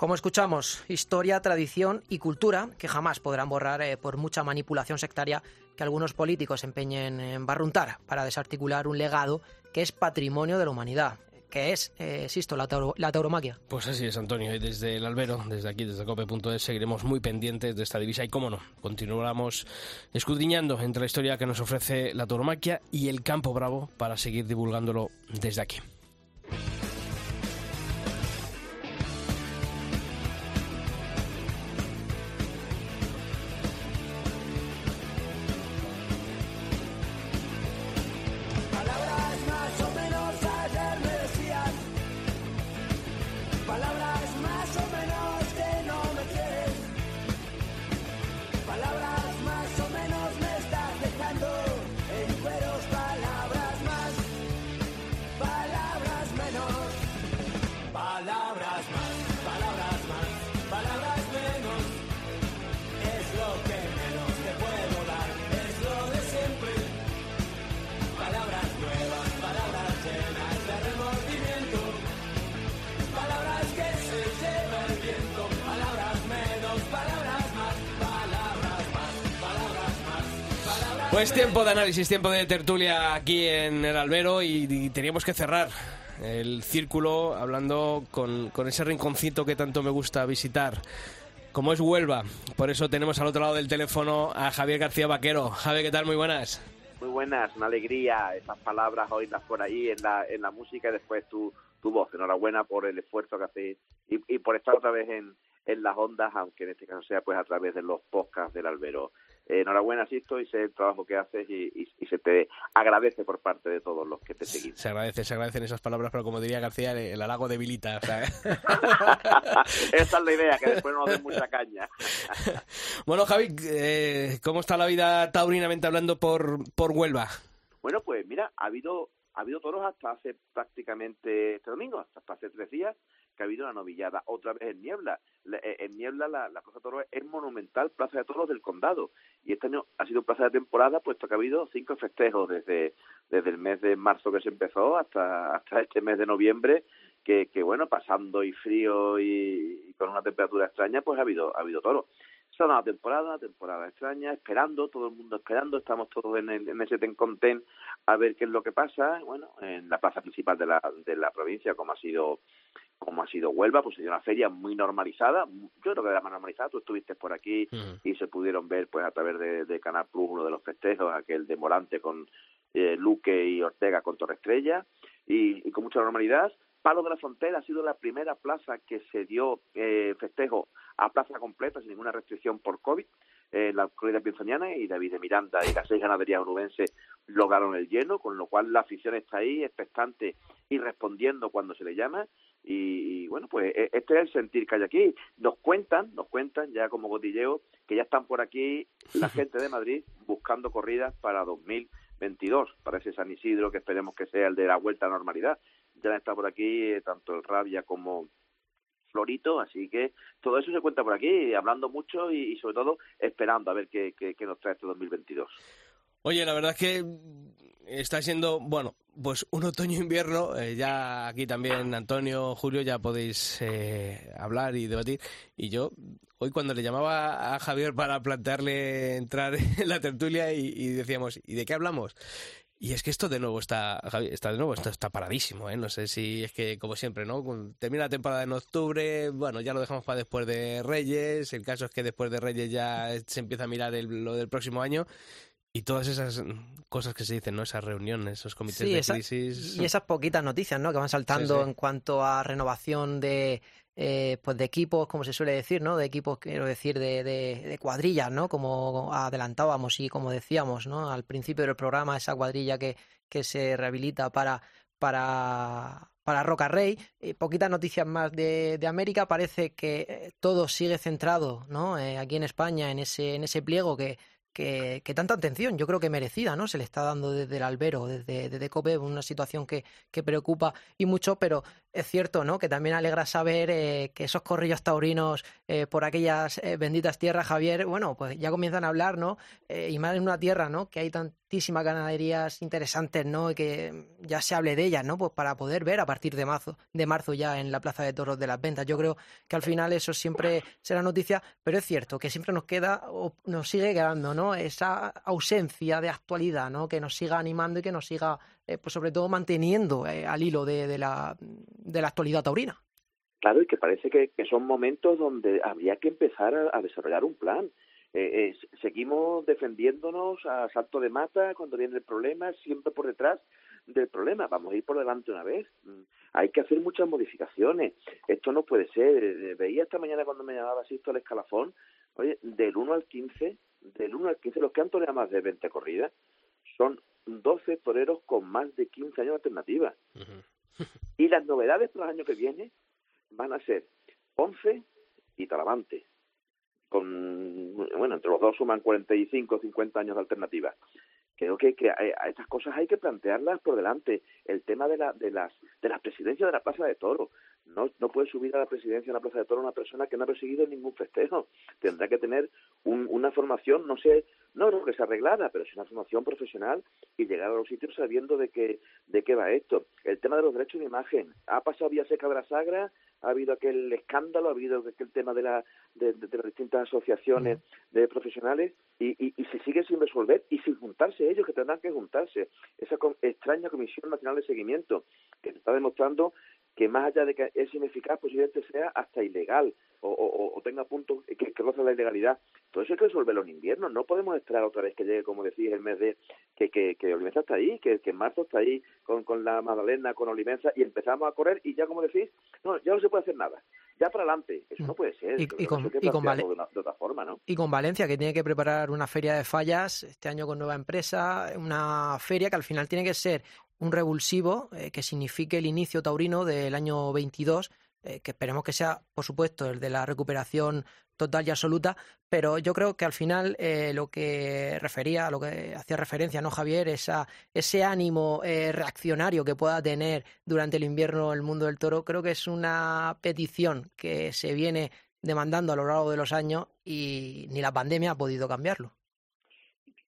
Como escuchamos, historia, tradición y cultura que jamás podrán borrar eh, por mucha manipulación sectaria que algunos políticos empeñen en barruntar para desarticular un legado que es patrimonio de la humanidad que es, eh, la, la, tauromaquia. Pues así es, Antonio. Y desde el albero, desde aquí, desde cope.es, seguiremos muy pendientes de esta divisa y, cómo no, continuaremos escudriñando entre la historia que nos ofrece la tauromaquia y el campo bravo para seguir divulgándolo desde aquí. Tiempo de análisis, tiempo de tertulia aquí en el albero y, teníamos que cerrar el círculo hablando con, ese rinconcito que tanto me gusta visitar, como es Huelva. Por eso tenemos al otro lado del teléfono a Javier García Vaquero. Javier, ¿qué tal? Muy buenas. Muy buenas, una alegría esas palabras oírlas por ahí en la, en la música y después tu, tu voz. Enhorabuena por el esfuerzo que haces y, y por estar otra vez en, en las ondas, aunque en este caso sea pues a través de los podcasts del albero. Eh, enhorabuena, Sisto, y sé el trabajo que haces y, se te agradece por parte de todos los que te seguimos. Se agradece, se agradecen esas palabras, pero como diría García, el, halago debilita. Esa es la idea, que después no den mucha caña. bueno, Javi, eh, ¿cómo está la vida taurinamente hablando por, por Huelva? Bueno, pues mira, ha habido, ha habido toros hasta hace prácticamente este domingo, hasta hace tres días ha habido una novillada otra vez en Niebla. Eh, en Niebla la, la Plaza de Toros es monumental Plaza de Toros del Condado y este año ha sido plaza de temporada puesto que ha habido cinco festejos desde, desde el mes de marzo que se empezó hasta, hasta este mes de noviembre que, que bueno, pasando y frío y, con una temperatura extraña, pues ha habido, ha habido toros. Esta es una temporada, temporada extraña, esperando, todo el mundo esperando, estamos todos en, el, en ese ten ten a ver qué es lo que pasa. Bueno, en la plaza principal de la, de la provincia, como ha sido como ha sido Huelva, pues ha sido una feria muy normalizada, yo creo que era más normalizada, tú estuviste por aquí y se pudieron ver pues a través de, Canal Plus uno de los festejos, aquel de Morante con eh, Luque y Ortega con Torre Estrella, y, y, con mucha normalidad. Palo de la Frontera ha sido la primera plaza que se dio eh, festejo a plaza completa, sin ninguna restricción por COVID, eh, la corrida pinzoniana y David de Miranda y las seis ganaderías onubenses lograron el lleno, con lo cual la afición está ahí, expectante y respondiendo cuando se le llama. Y, bueno, pues e, este es el sentir que hay aquí. Nos cuentan, nos cuentan ya como gotilleo que ya están por aquí la gente de Madrid buscando corridas para 2022, para ese San Isidro que esperemos que sea el de la vuelta a normalidad. Ya está por aquí eh, tanto el Rabia como Florito, así que todo eso se cuenta por aquí, hablando mucho y, sobre todo esperando a ver qué, nos trae este 2022. Oye, la verdad es que está siendo, bueno, pues un otoño-invierno. Eh, ya aquí también, Antonio, Julio, ya podéis eh, hablar y debatir. Y yo, hoy cuando le llamaba a Javier para plantearle entrar en la tertulia y decíamos, ¿y de qué hablamos? Y es que esto de nuevo está, está de nuevo, está paradísimo, ¿eh? No sé si es que, como siempre, ¿no? Termina la temporada en octubre, bueno, ya lo dejamos para después de Reyes, el caso es que después de Reyes ya se empieza a mirar lo del próximo año y todas esas cosas que se dicen, ¿no? Esas reuniones, esos comités de crisis. Y esas poquitas noticias, ¿no? Que van saltando en cuanto a renovación de eh, pues de equipos, como se suele decir, ¿no? De equipos, quiero decir, de, de, cuadrillas, ¿no? Como adelantábamos y como decíamos, ¿no? Al principio del programa, esa cuadrilla que, que se rehabilita para, para, para Roca Rey. Eh, poquitas noticias más de, de, América. Parece que eh, todo sigue centrado, ¿no? aquí en España, en ese, en ese pliego que que, tanta atención, yo creo que merecida, ¿no? Se le está dando desde el albero, desde, desde COPE, una situación que, que preocupa y mucho, pero es cierto, ¿no? Que también alegra saber eh, que esos corrillos taurinos eh, por aquellas eh, benditas tierras, Javier, bueno, pues ya comienzan a hablar, ¿no? y más en una tierra, ¿no? Que hay tantísimas ganaderías interesantes, ¿no? Y que ya se hable de ellas, ¿no? Pues para poder ver a partir de marzo, de marzo ya en la Plaza de Toros de las Ventas. Yo creo que al final eso siempre será noticia, pero es cierto que siempre nos queda o nos sigue quedando, ¿no? Esa ausencia de actualidad, ¿no? Que nos siga animando y que nos siga eh, pues sobre todo manteniendo eh, al hilo de, la, de la actualidad taurina. Claro, y que parece que, son momentos donde habría que empezar a, desarrollar un plan. Eh, seguimos defendiéndonos a salto de mata cuando viene el problema, siempre por detrás del problema. Vamos a ir por delante una vez. Mm, hay que hacer muchas modificaciones. Esto no puede ser. Veía esta mañana cuando me llamaba Sisto al escalafón, oye, del 1 al 15, del 1 al 15, los que han toreado más de 20 corridas, son 12 toreros con más de 15 años de alternativa. y las novedades para el año que viene van a ser 11 y Talavante. Con, bueno, entre los dos suman 45 o 50 años de alternativa creo que, que a estas cosas hay que plantearlas por delante. El tema de, la, de las de las presidencias de la Plaza de Toro. No, no puede subir a la presidencia de la Plaza de Toro una persona que no ha perseguido ningún festejo. Tendrá que tener una formación, no sé, no creo que sea arreglada, pero es una formación profesional y llegar a los sitios sabiendo de qué, de qué va esto. El tema de los derechos de imagen. Ha pasado vía seca de la Sagra, ha habido aquel escándalo, ha habido aquel tema de, la, de, las distintas asociaciones de profesionales y, y, y, se sigue sin resolver y sin juntarse ellos que tendrán que juntarse. Esa extraña Comisión Nacional de Seguimiento que está demostrando que más allá de que es ineficaz, posiblemente sea hasta ilegal o, tenga puntos que, roza la ilegalidad. Todo eso hay que resolverlo en invierno. No podemos esperar otra vez que llegue, como decís, el mes de que, que, que Olivenza está ahí, que, que en marzo está ahí con, con la Magdalena, con Olivenza, y empezamos a correr y ya, como decís, no, ya no se puede hacer nada. Ya para adelante. Eso no puede ser. Y, con, y con de, otra forma, ¿no? y con Valencia, que tiene que preparar una feria de fallas este año con nueva empresa, una feria que al final tiene que ser un revulsivo eh, que signifique el inicio taurino del año 22, eh, que esperemos que sea, por supuesto, el de la recuperación total y absoluta, pero yo creo que al final eh, lo que refería, lo que hacía referencia, ¿no, Javier? Esa, ese ánimo reaccionario que pueda tener durante el invierno el mundo del toro, creo que es una petición que se viene demandando a lo largo de los años y ni la pandemia ha podido cambiarlo.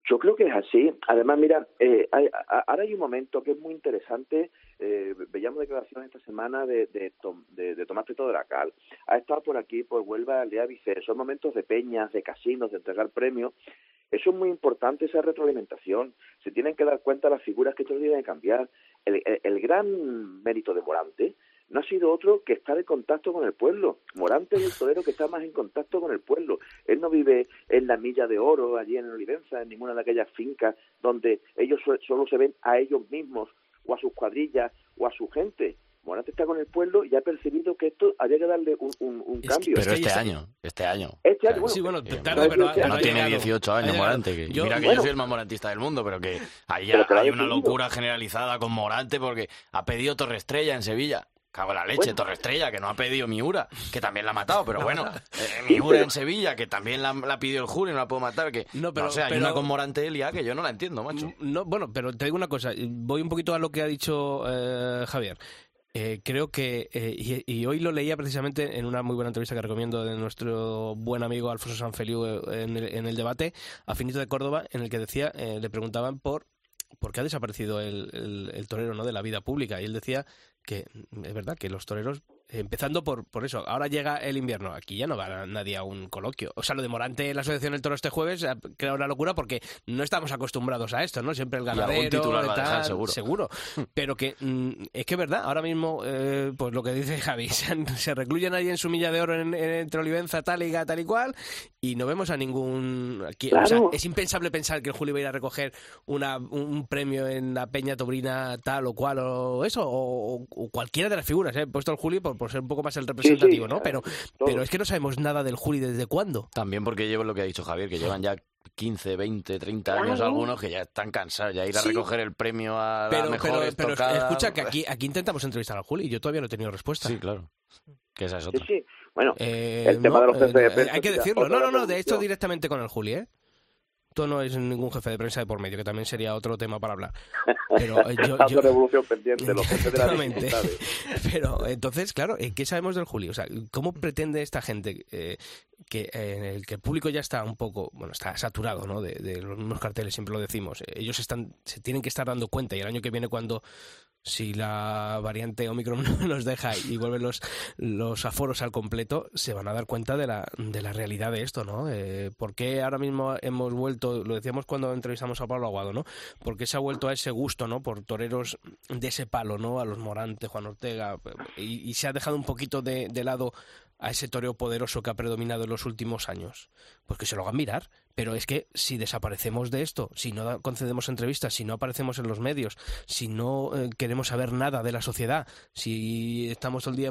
Yo creo que es así. Además, mira, eh, hay, ahora hay un momento que es muy interesante. Eh, veíamos declaraciones esta semana de, de, de, de Tomás Prieto de la Cal. Ha estado por aquí, por Huelva, Lea Vicer. Son momentos de peñas, de casinos, de entregar premios. Eso es muy importante, esa retroalimentación. Se tienen que dar cuenta las figuras que tienen que cambiar. El, el, el gran mérito de Morante no ha sido otro que estar en contacto con el pueblo. Morante es el torero que está más en contacto con el pueblo. Él no vive en la milla de oro, allí en Olivenza, en ninguna de aquellas fincas donde ellos solo se ven a ellos mismos o a sus cuadrillas o a su gente. Morante está con el pueblo y ha percibido que esto había que darle un, un, un cambio. Pero este año, este año. Este año, bueno, Sí, bueno, Eh, tarde, pero, no pero ha tiene llegado. 18 Ha años. Morante. Que, Yo- mira que bueno. yo soy el más morantista del mundo, pero que ahí Pero que lo hay haya una pedido. locura generalizada con Morante porque ha pedido Torre Estrella en Sevilla. Cago en la leche, Bueno. Torre Estrella, que no ha pedido Miura, que también la ha matado, pero bueno, eh, Miura en Sevilla, que también la, la pidió el jury y no la puedo matar, que No, pero- no sé, hay pero- una con Morante Elia que yo no la entiendo, macho. No, bueno, pero te digo una cosa. Voy un poquito a lo que ha dicho eh, Javier. Eh, creo que, eh, y, y hoy lo leía precisamente en una muy buena entrevista que recomiendo de nuestro buen amigo Alfonso Sanfeliu eh, en el, en el debate a Finito de Córdoba, en el que decía, eh, le preguntaban por por qué ha desaparecido el, el- el torero no de la vida pública. Y él decía que es verdad que los toreros, empezando por, por eso, ahora llega el invierno, aquí ya no va nadie a un coloquio. O sea, lo de Morante en la Asociación del Toro este jueves ha creado una locura porque no estamos acostumbrados a esto, ¿no? Siempre el algún ganadero, titular va a dejar, tal, seguro. Pero que mm, es que es verdad, ahora mismo, eh, pues lo que dice Javi, se, se recluyen ahí en su milla de oro en, en- entre Olivenza, Táliga, tal y cual, y no vemos a ningún... aquí- o sea, Claro. es impensable pensar que el Julio va a ir a recoger una, un premio en la Peña Tobrina tal o cual o eso, o, o cualquiera de las figuras, ¿eh? He puesto al Juli por, por ser un poco más el representativo, ¿no? Pero, todo. pero es que no sabemos nada del Juli desde cuándo. También porque llevo lo que ha dicho Javier, que llevan ya 15, 20, 30 años Claro. algunos que ya están cansados, ya ir a Sí. recoger el premio a la Pero, mejor pero, pero estocada. escucha que aquí, aquí intentamos entrevistar al Juli y yo todavía no he tenido respuesta. Sí, claro. Que esa es Sí, otra. sí. Bueno, Eh, El tema de los jefes de prensa, hay que decirlo. No, no, no, de hecho revolución. directamente con el Juli, ¿eh? Tú no es ningún jefe de prensa de por medio, que también sería otro tema para hablar. Pero eh, yo, yo- revolución pendiente, los jefes de dificultades. Pero entonces, claro, eh, ¿qué sabemos del Juli? O sea, ¿cómo pretende esta gente eh, que, en el que el público ya está un poco, bueno, está saturado, ¿no? De, de los mismos carteles, siempre lo decimos. Ellos están, se tienen que estar dando cuenta y el año que viene cuando si la variante Omicron no nos deja y vuelven los, los aforos al completo, se van a dar cuenta de la, de la realidad de esto, ¿no? Eh, ¿Por qué ahora mismo hemos vuelto, lo decíamos cuando entrevistamos a Pablo Aguado, ¿no? ¿Por qué se ha vuelto a ese gusto, ¿no? Por toreros de ese palo, ¿no? A los Morante, Juan Ortega, y, y se ha dejado un poquito de, de lado a ese toreo poderoso que ha predominado en los últimos años. Pues que se lo hagan mirar. Pero es que si desaparecemos de esto, si no concedemos entrevistas, si no aparecemos en los medios, si no eh, queremos saber nada de la sociedad, si estamos todo el día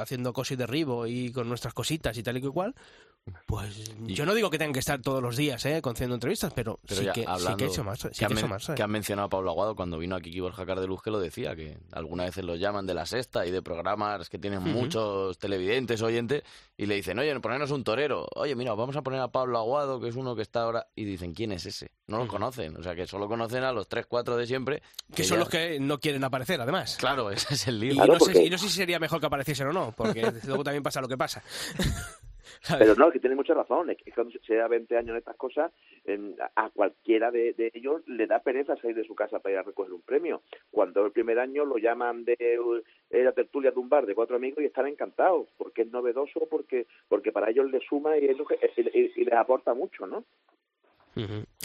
haciendo cosas y derribo y con nuestras cositas y tal y que igual, pues Y- yo no digo que tengan que estar todos los días eh, concediendo entrevistas, pero, Pero sí, ya que, sí hablando, que he hecho más. Sí que, que han he hecho más. ¿eh? que han mencionado a Pablo Aguado cuando vino aquí Borja Cardeluz que lo decía, que algunas veces los llaman de la sexta y de programas que tienen muchos televidentes, oyentes, y le dicen, oye, ponernos un torero, oye, mira, vamos a poner a Pablo Aguado, que es uno que está ahora, y dicen, ¿quién es ese? No lo conocen, o sea, que solo conocen a los tres, cuatro de siempre. Que son ya- los que no quieren aparecer, además. Claro, ese es el Y, lío. Claro, no sé, y no sé si sería mejor que apareciesen o no, porque luego también pasa lo que pasa. Pero no, que tiene mucha razón. Es que cuando se lleva 20 años en estas cosas, a cualquiera de, de ellos le da pereza salir de su casa para ir a recoger un premio. Cuando el primer año lo llaman de eh, la tertulia de un bar de cuatro amigos y están encantados, porque es novedoso, porque porque para ellos les suma y- y les aporta mucho, ¿no?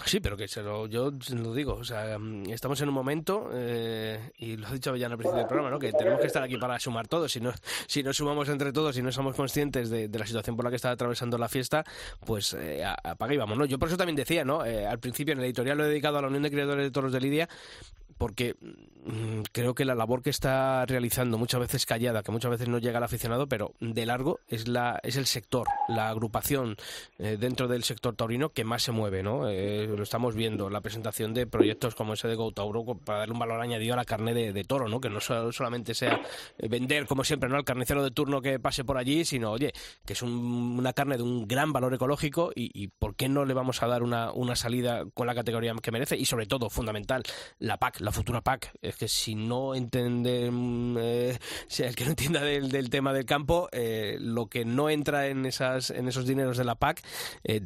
Sí, pero que se lo, yo lo digo, o sea, mm, estamos en un momento, eh, y lo ha dicho ya al principio del programa, ¿no? que tenemos que estar aquí para sumar todos, si no, si no sumamos entre todos, si no somos conscientes de, la situación por la que está atravesando la fiesta, pues eh, apaga y ¿no? Yo por eso también decía, ¿no? Eh, al principio en el editorial lo he dedicado a la Unión de Creadores de Toros de Lidia, porque mm, creo que la labor que está realizando, muchas veces callada, que muchas veces no llega al aficionado, pero de largo es la es el sector, la agrupación eh, dentro del sector taurino que más se mueve, ¿no? Eh, lo estamos viendo, la presentación de proyectos como ese de Go Tauro co- para darle un valor añadido a la carne de, de toro, ¿no? Que no so- solamente sea eh, vender, como siempre, ¿no? Al carnicero de turno que pase por allí, sino, oye, que es un- una carne de un gran valor ecológico y, y ¿por qué no le vamos a dar una, una salida con la categoría que merece? Y sobre todo, fundamental, la PAC, futura PAC. Es que si no entiende, mm, eh, si el que no entienda del, del tema del campo, eh, lo que no entra en, esas, en esos dineros de la PAC eh,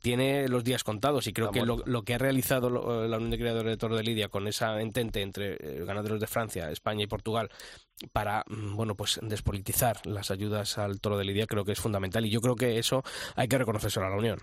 tiene los días contados y creo Está que lo, que ha realizado lo- la Unión de Creadores de Toro de Lidia con esa entente entre eh, ganaderos de Francia, España y Portugal para mm, bueno pues despolitizar las ayudas al toro de Lidia creo que es fundamental y yo creo que eso hay que reconocérselo a la Unión.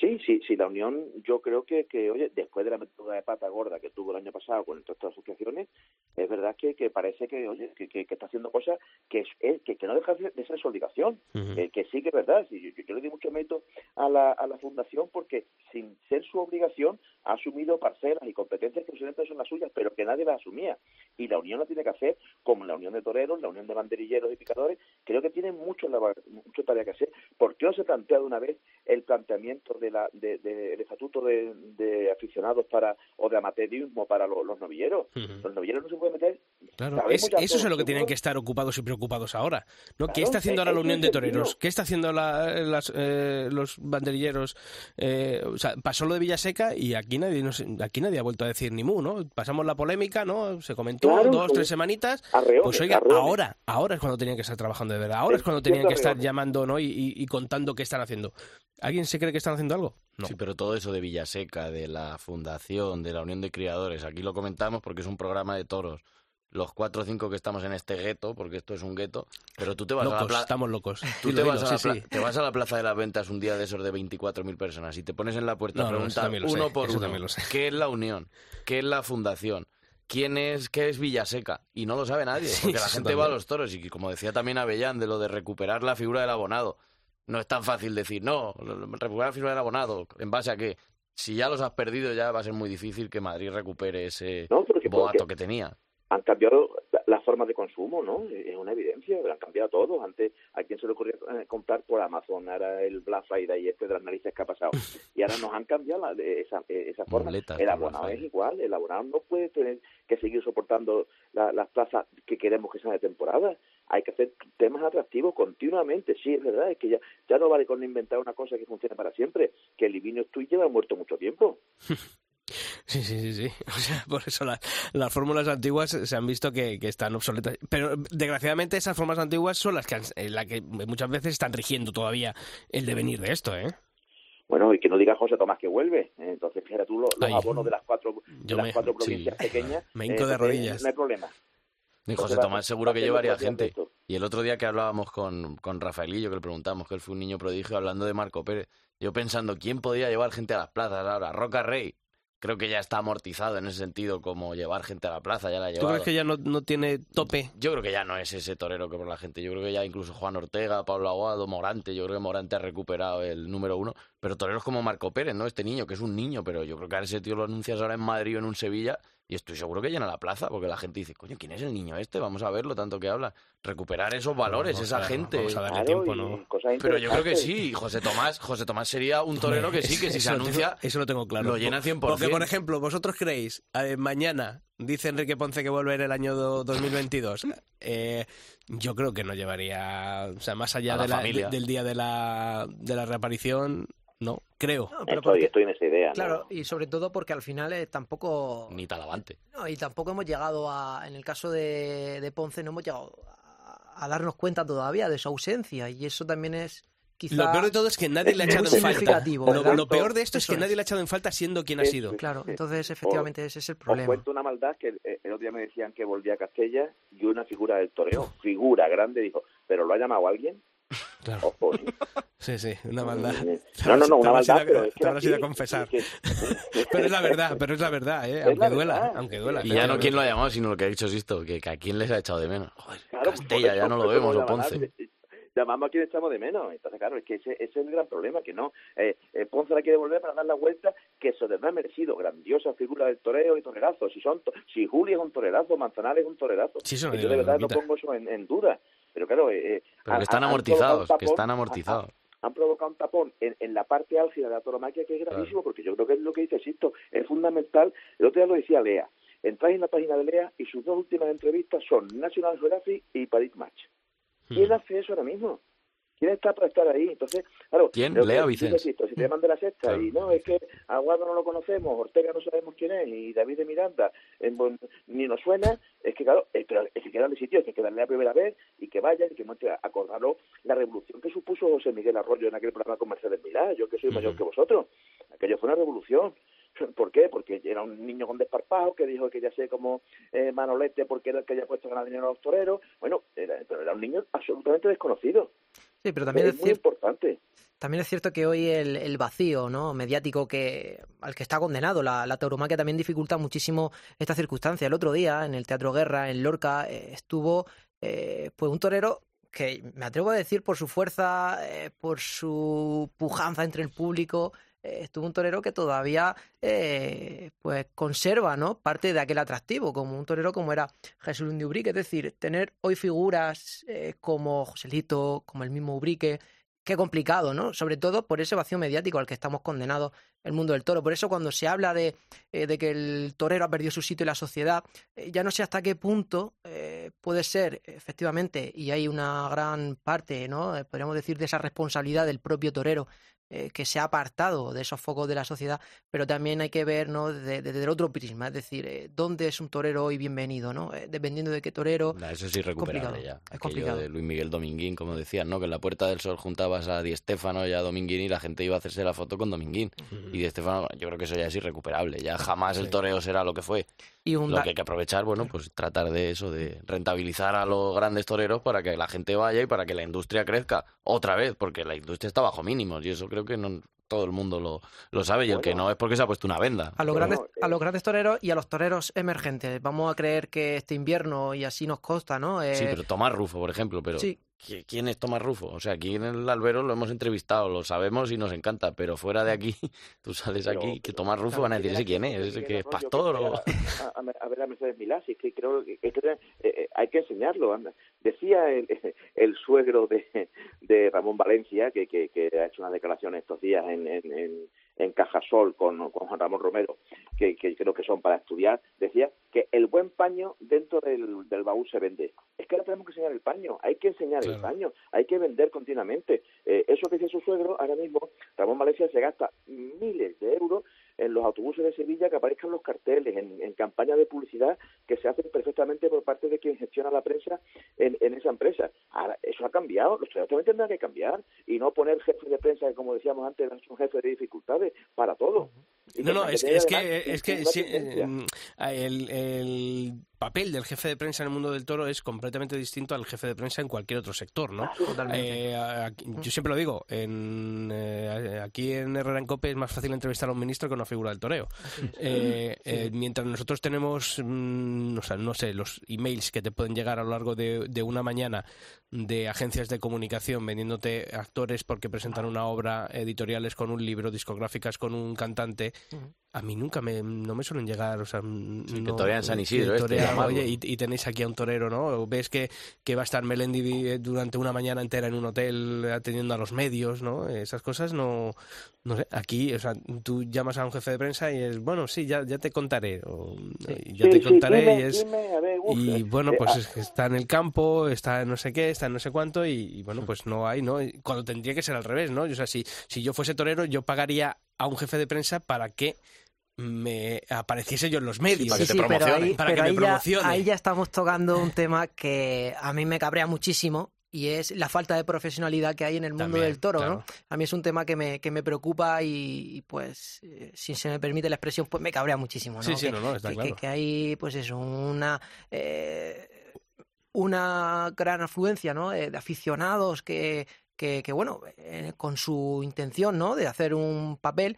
Sí, sí, sí, la Unión, yo creo que, que oye, después de la metida de pata gorda que tuvo el año pasado con estas asociaciones, es verdad que, que parece que, oye, que, que, que está haciendo cosas que es, que, que no deja de ser su obligación, eh, que sí que es verdad. Sí, yo, yo, le di mucho mérito a la, a la Fundación porque sin ser su obligación ha asumido parcelas y competencias que posiblemente son las suyas, pero que nadie las asumía. Y la Unión la tiene que hacer como la Unión de Toreros, la Unión de Banderilleros y Picadores, creo que tienen mucho, mucho tarea que hacer. ¿Por qué no se plantea de una vez el planteamiento de la, de, de, el estatuto de, de, aficionados para o de amateurismo para los, los novilleros. Uh -huh. Los novilleros no se pueden meter. Claro, es, eso es lo que tienen que estar ocupados y preocupados ahora. ¿no? Claro, ¿Qué está haciendo ahora la Unión de Toreros? ¿Qué está haciendo la, las, eh, los banderilleros? Eh, o sea, pasó lo de Villaseca y aquí nadie, no aquí nadie ha vuelto a decir ni mu, ¿no? Pasamos la polémica, ¿no? Se comentó claro, dos, tres semanitas. Arreones, pues oiga, ahora, ahora es cuando tenían que estar trabajando de verdad. Ahora es, es cuando tenían que estar llamando, ¿no? Y, y, y contando qué están haciendo. ¿Alguien se cree que están haciendo algo? No. Sí, pero todo eso de Villaseca, de la Fundación, de la Unión de Criadores, aquí lo comentamos porque es un programa de toros. Los cuatro o cinco que estamos en este gueto, porque esto es un gueto, pero tú te vas locos, a la plaza. Estamos locos. Tú te, vas a sí, sí. te, vas a la plaza de las ventas un día de esos de 24.000 personas y te pones en la puerta no, a preguntar no, uno sé, por uno qué es la Unión, qué es la Fundación, quién es, qué es Villaseca. Y no lo sabe nadie, porque la gente va a los toros. Y como decía también Avellán, de lo de recuperar la figura del abonado. No es tan fácil decir, no, recuperar la figura del abonado. ¿En base a qué? Si ya los has perdido, ya va a ser muy difícil que Madrid recupere ese no, porque, boato porque que tenía. Han cambiado formas de consumo, ¿no? Es una evidencia, han cambiado todo. Antes, ¿a quién se le ocurría comprar por Amazon? Ahora el Black Friday este de las narices que ha pasado. Y ahora nos han cambiado la, esa, esa forma. El abonado es igual. El abonado no puede tener que seguir soportando la, las plazas que queremos que sean de temporada. Hay que hacer temas atractivos continuamente. Sí, es verdad, es que ya, ya no vale con inventar una cosa que funcione para siempre. Que el Livinio Twin lleva muerto mucho tiempo. Sí, sí, sí, sí. O sea, por eso la, las fórmulas antiguas se han visto que, que, están obsoletas. Pero desgraciadamente esas fórmulas antiguas son las que, han, la que muchas veces están rigiendo todavía el devenir de esto, ¿eh? Bueno, y que no diga José Tomás que vuelve. Entonces, fíjate tú los, los abonos de las cuatro, de las me, cuatro provincias sí. pequeñas. Me hinco de eh, rodillas. No hay problema. Y José Tomás seguro que llevaría gente. Y el otro día que hablábamos con, con Rafaelillo, que le preguntamos que él fue un niño prodigio, hablando de Marco Pérez, yo pensando, ¿quién podía llevar gente a las plazas ahora? Roca Rey, creo que ya está amortizado en ese sentido como llevar gente a la plaza, ya la ha llevado. ¿Tú crees que ya no, no, tiene tope? Yo creo que ya no es ese torero que por la gente. Yo creo que ya incluso Juan Ortega, Pablo Aguado, Morante, yo creo que Morante ha recuperado el número uno. Pero toreros como Marco Pérez, ¿no? Este niño, que es un niño, pero yo creo que a ese tío lo anuncias ahora en Madrid o en un Sevilla y estoy seguro que llena la plaza, porque la gente dice, coño, ¿quién es el niño este? Vamos a verlo, tanto que habla. Recuperar esos valores, esa gente. Vamos a darle tiempo, ¿no? Pero yo creo que sí, José Tomás, José Tomás sería un torero que sí, que si se anuncia, tengo, eso lo tengo claro. Lo llena 100%. Porque, por ejemplo, vosotros creéis, eh, mañana dice Enrique Ponce que vuelve en el año 2022. Eh, yo creo que no llevaría, o sea, más allá la de la, de, del día de la, de la reaparición, no, creo. No, pero estoy, estoy, en esa idea. Claro, ¿no? y sobre todo porque al final eh, tampoco... Ni talavante. No, y tampoco hemos llegado a... En el caso de, de Ponce no hemos llegado a, a, darnos cuenta todavía de su ausencia y eso también es... Quizá lo peor de todo es que nadie le ha echado en falta. Lo, lo, peor de esto es que nadie le ha echado en falta siendo quien ha sido. Claro, entonces efectivamente ese es el problema. Os cuento una maldad que el, el, otro día me decían que volvía a Castella y una figura del toreo, figura grande, dijo, ¿pero lo ha llamado alguien? Claro. Ojo, ¿eh? Sí, sí, una maldad. No, no, no, una maldad, pero es que te habrás ido a confesar. Es que... pero es la verdad, pero es la verdad, ¿eh? Aunque duela, verdad. aunque duela. Y ya no quién lo ha llamado, sino lo que ha dicho Sisto, que, que a quién les ha echado de menos. Joder, claro, Castella, ya no lo vemos, o Ponce llamamos a quien echamos de menos. Entonces, claro, es que ese, ese es el gran problema, que no. Eh, eh, Ponce la quiere volver para dar la vuelta, que se les ha merecido. Grandiosa figura del toreo y torerazo. Si son si Juli es un torerazo, Manzanares es un torerazo. Sí, yo de verdad no pongo eso en, en duda. Pero claro, eh, Pero que están amortizados, han que están amortizados. Han, han provocado un tapón en, en, la parte álgida de la toromaquia que es gravísimo, claro. porque yo creo que es lo que dice Sisto, es fundamental. El otro día lo decía Lea. Entráis en la página de Lea y sus dos últimas entrevistas son National Geographic y Paris Match. ¿Quién hmm. hace eso ahora mismo? ¿Quién está para estar ahí? Entonces, claro, ¿quién? Lea Vicente. Si te llaman de la sexta claro. y no, es que Aguado no lo conocemos, Ortega no sabemos quién es y David de Miranda eh, ni nos suena, es que claro, es, pero es que quedan de sitio, es que quedan la primera vez y que vayan y que muestre acordarlo la revolución que supuso José Miguel Arroyo en aquel programa con Mercedes Milá, yo que soy uh -huh. mayor que vosotros. Aquello fue una revolución. ¿Por qué? Porque era un niño con desparpajo que dijo que ya sé como eh, Manolete porque era el que había puesto ganar dinero a los toreros. Bueno, era, pero era un niño absolutamente desconocido. Sí, pero también es, es muy importante. También es cierto que hoy el, el vacío ¿no? mediático que al que está condenado la, la tauromaquia también dificulta muchísimo esta circunstancia. El otro día, en el Teatro Guerra, en Lorca, eh, estuvo eh, pues un torero que me atrevo a decir por su fuerza, eh, por su pujanza entre el público, eh, estuvo un torero que todavía eh, pues conserva ¿no? parte de aquel atractivo, como un torero como era Jesús Lundi Ubrique, es decir, tener hoy figuras eh, como Joselito, como el mismo Ubrique, qué complicado, ¿no? Sobre todo por ese vacío mediático al que estamos condenados el mundo del toro. Por eso cuando se habla de, eh, de que el torero ha perdido su sitio en la sociedad, ya no sé hasta qué punto puede ser, efectivamente, y hay una gran parte, ¿no? Podríamos decir, de esa responsabilidad del propio torero eh, que se ha apartado de esos focos de la sociedad, pero también hay que ver ¿no? desde, desde el otro prisma, es decir, eh, dónde es un torero hoy bienvenido, ¿no? Eh, dependiendo de qué torero. Nah, eso es irrecuperable complicado, ya. Es complicado. de Luis Miguel Dominguín, como decían, ¿no? Que en la Puerta del Sol juntabas a Di Stéfano y a Dominguín y la gente iba a hacerse la foto con Dominguín. Y Di Stéfano, yo creo que eso ya es irrecuperable. Ya jamás el toreo será lo que fue. Y un Lo que hay que aprovechar, bueno, pues tratar de eso, de rentabilizar a los grandes toreros para que la gente vaya y para que la industria crezca otra vez, porque la industria está bajo mínimos y eso creo que no todo el mundo lo, lo sabe y el que Bueno. no es porque se ha puesto una venda. A los, Bueno, grandes, a eh, los grandes toreros y a los toreros emergentes. Vamos a creer que este invierno, y así nos consta, ¿no? Sí, Eh, pero Tomás Rufo, por ejemplo, pero sí. ¿Qui- ¿quién es Tomás Rufo? O sea, aquí en el Albero lo hemos entrevistado, lo sabemos y nos encanta, pero fuera de aquí, tú sales Pero- aquí, que Tomás Rufo van a decir, ¿ese quién es? ¿Ese que es pastor? o...? A, a- a ver a Mercedes Milá, es que creo que, eh, eh, hay que enseñarlo. anda. Decía el, el suegro de, de Ramón Valencia, que, que, que ha hecho unas declaraciones estos días en, en, en, en Cajasol con, con Juan Ramón Romero, que, que creo que son para estudiar, decía que el buen paño dentro del, del baúl se vende. Es que ahora tenemos que enseñar el paño, hay que enseñar el paño, hay que vender continuamente. Eh, eso que dice su suegro, ahora mismo Ramón Valencia se gasta miles de euros en los autobuses de Sevilla que aparezcan los carteles, en, en campañas de publicidad que se hacen perfectamente por parte de quien gestiona la prensa en, en esa empresa. Eso ha cambiado, los toreros también tendrán que cambiar y no poner jefes de prensa que, como decíamos antes, son jefes de dificultades para todo. Y No, no, es, tener es que, es que sí, el, el papel del jefe de prensa en el mundo del toro es completamente distinto al jefe de prensa en cualquier otro sector, ¿no? Totalmente. Eh, aquí- yo siempre lo digo, en, eh, aquí en Herrera en Cope es más fácil entrevistar a un ministro que a una figura del toreo. Eh, eh, mientras nosotros tenemos, mm, o sea, no sé, los emails que te pueden llegar a lo largo de, de una mañana de agencias de comunicación vendiéndote actores porque presentan una obra, editoriales con un libro, discográficas con un cantante, a mí nunca me, no me suelen llegar, o sea, Sí, que torean San Isidro, que este, torean, oye, y, y tenéis aquí a un torero, ¿no? O ves que, que va a estar Melendi eh, durante una mañana entera en un hotel atendiendo a los medios, ¿no? Esas cosas no, no sé, aquí, o sea, tú llamas a un jefe de prensa y es, bueno, sí, ya, ya te contaré, o, y ya Sí, te sí, contaré dime, y es... dime, a ver, uf, Y eh, bueno, eh, pues ah, es que está en el campo, está en no sé qué, está en no sé cuánto, y, y bueno, pues no hay, ¿no? Cuando tendría que ser al revés, ¿no? O sea, si, si yo fuese torero, yo pagaría a un jefe de prensa para que me apareciese yo en los medios. para que te pero promocione, ahí, para pero que me ya, promocione. ahí ya estamos tocando un tema que a mí me cabrea muchísimo y es la falta de profesionalidad que hay en el mundo También, del toro, claro. ¿no? A mí es un tema que me, que me preocupa y, y, pues, eh, si se me permite la expresión, pues me cabrea muchísimo, ¿no? Sí, sí, que, no, no, está que- claro. que- hay, pues eso, una... eh, una gran afluencia ¿no? Eh, de aficionados que, que, que, bueno, eh, con su intención ¿no? de hacer un papel,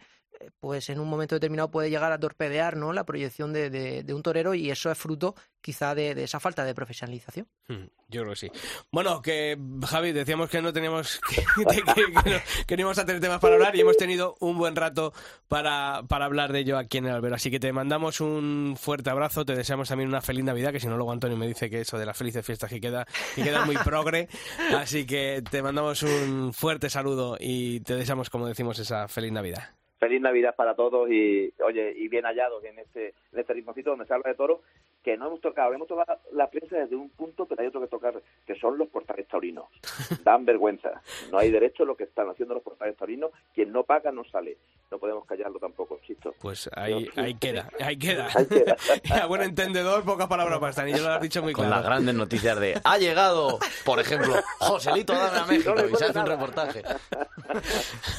pues en un momento determinado puede llegar a torpedear ¿no? la proyección de, de- un torero y eso es fruto quizá de, esa falta de profesionalización. Mm, Yo creo que sí. Bueno, que Javi, decíamos que no teníamos que, que- que no, que no íbamos a tener temas para hablar y hemos tenido un buen rato para, para hablar de ello aquí en el albero. Así que te mandamos un fuerte abrazo, te deseamos también una feliz Navidad, que si no luego Antonio me dice que eso de las felices fiestas que queda, que queda muy progre. Así que te mandamos un fuerte saludo y te deseamos, como decimos, esa feliz Navidad. Feliz Navidad para todos y oye y bien hallados en este en este ritmocito donde se habla de toro que no hemos tocado, hemos tocado la prensa desde un punto, pero hay otro que tocar, que son los portales taurinos. Dan vergüenza. No hay derecho a lo que están haciendo los portales taurinos. Quien no paga no sale. No podemos callarlo tampoco, chisto. Pues ahí, ahí queda, ahí queda. Ahí queda. Y a buen entendedor, pocas palabras bastan. Y yo lo has dicho muy Con claro. las grandes noticias de ha llegado, por ejemplo, Joselito Dame a México No y se hace un reportaje.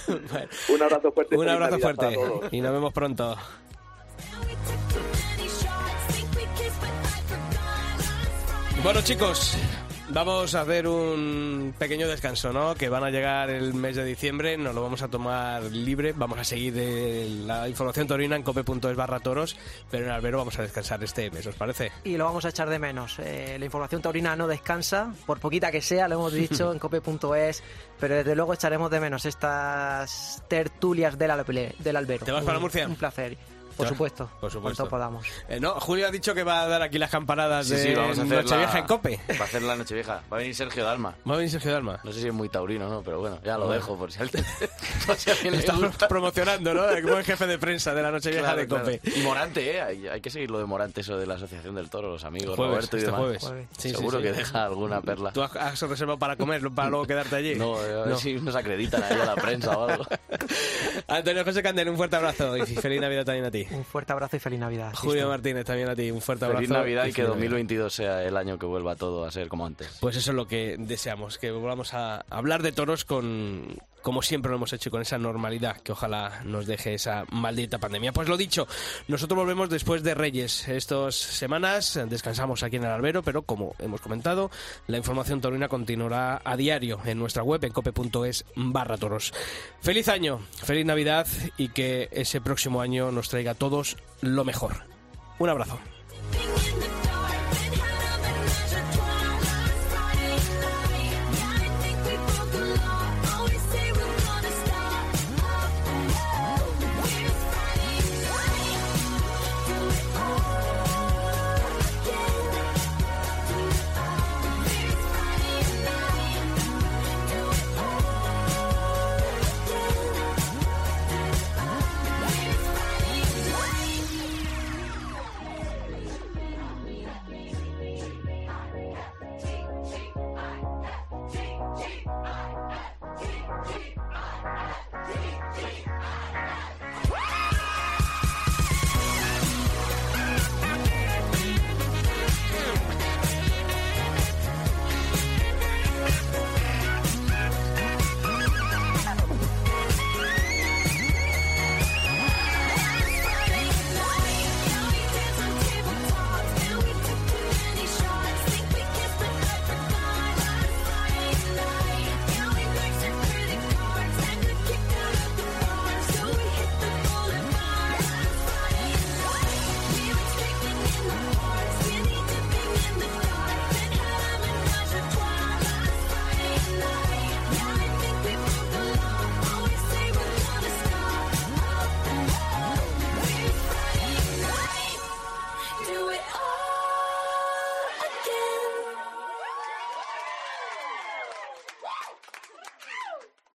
Bueno, Un abrazo fuerte. un abrazo fuerte y nos vemos pronto. Bueno chicos, Vamos a hacer un pequeño descanso, ¿no? Que van a llegar el mes de diciembre, nos lo vamos a tomar libre, vamos a seguir la información torina en cope.es barra toros, pero en Albero vamos a descansar este mes, ¿os parece? Y lo vamos a echar de menos. Eh, la información taurina no descansa, por poquita que sea, lo hemos dicho en cope.es, pero desde luego echaremos de menos estas tertulias del, albe- del Albero. ¿Te vas para Un- Murcia? Un placer. Por supuesto. por supuesto. Cuanto podamos. Eh, no, Julio ha dicho que va a dar aquí las campanadas Sí, de sí, vamos a hacer Nochevieja la... en Cope. Va a hacer la Nochevieja. Va a venir Sergio Dalma. Va a venir Sergio Dalma. No sé si es muy taurino, ¿no? Pero bueno, ya lo Bueno. dejo por si, alguien- por si a alguien le Estamos gusta. promocionando, ¿no? Como el jefe de prensa de la Nochevieja Claro, de claro. Cope. Y Morante, ¿eh? Hay, hay que seguir lo de Morante, eso de la Asociación del Toro, los amigos, Jueves, Roberto y este demás. jueves. Jueves. Sí, sí, Seguro sí. que deja alguna perla. ¿Tú has, has reservado para comer, para luego quedarte allí? No, a ver No. si nos acreditan ahí a la prensa o algo. Antonio José Candel, un fuerte abrazo y feliz Navidad también a ti. Un fuerte abrazo y feliz Navidad. Julio Martínez, también a ti, un fuerte abrazo. Feliz Navidad y que feliz Navidad. 2022 sea el año que vuelva todo a ser como antes. Pues eso es lo que deseamos, que volvamos a hablar de toros con, como siempre lo hemos hecho, con esa normalidad que ojalá nos deje esa maldita pandemia. Pues lo dicho, nosotros volvemos después de Reyes. Estas semanas descansamos aquí en el albero, pero como hemos comentado, la información torina continuará a diario en nuestra web en cope.es barra toros. Feliz año, feliz Navidad y que ese próximo año nos traiga a todos lo mejor. Un abrazo.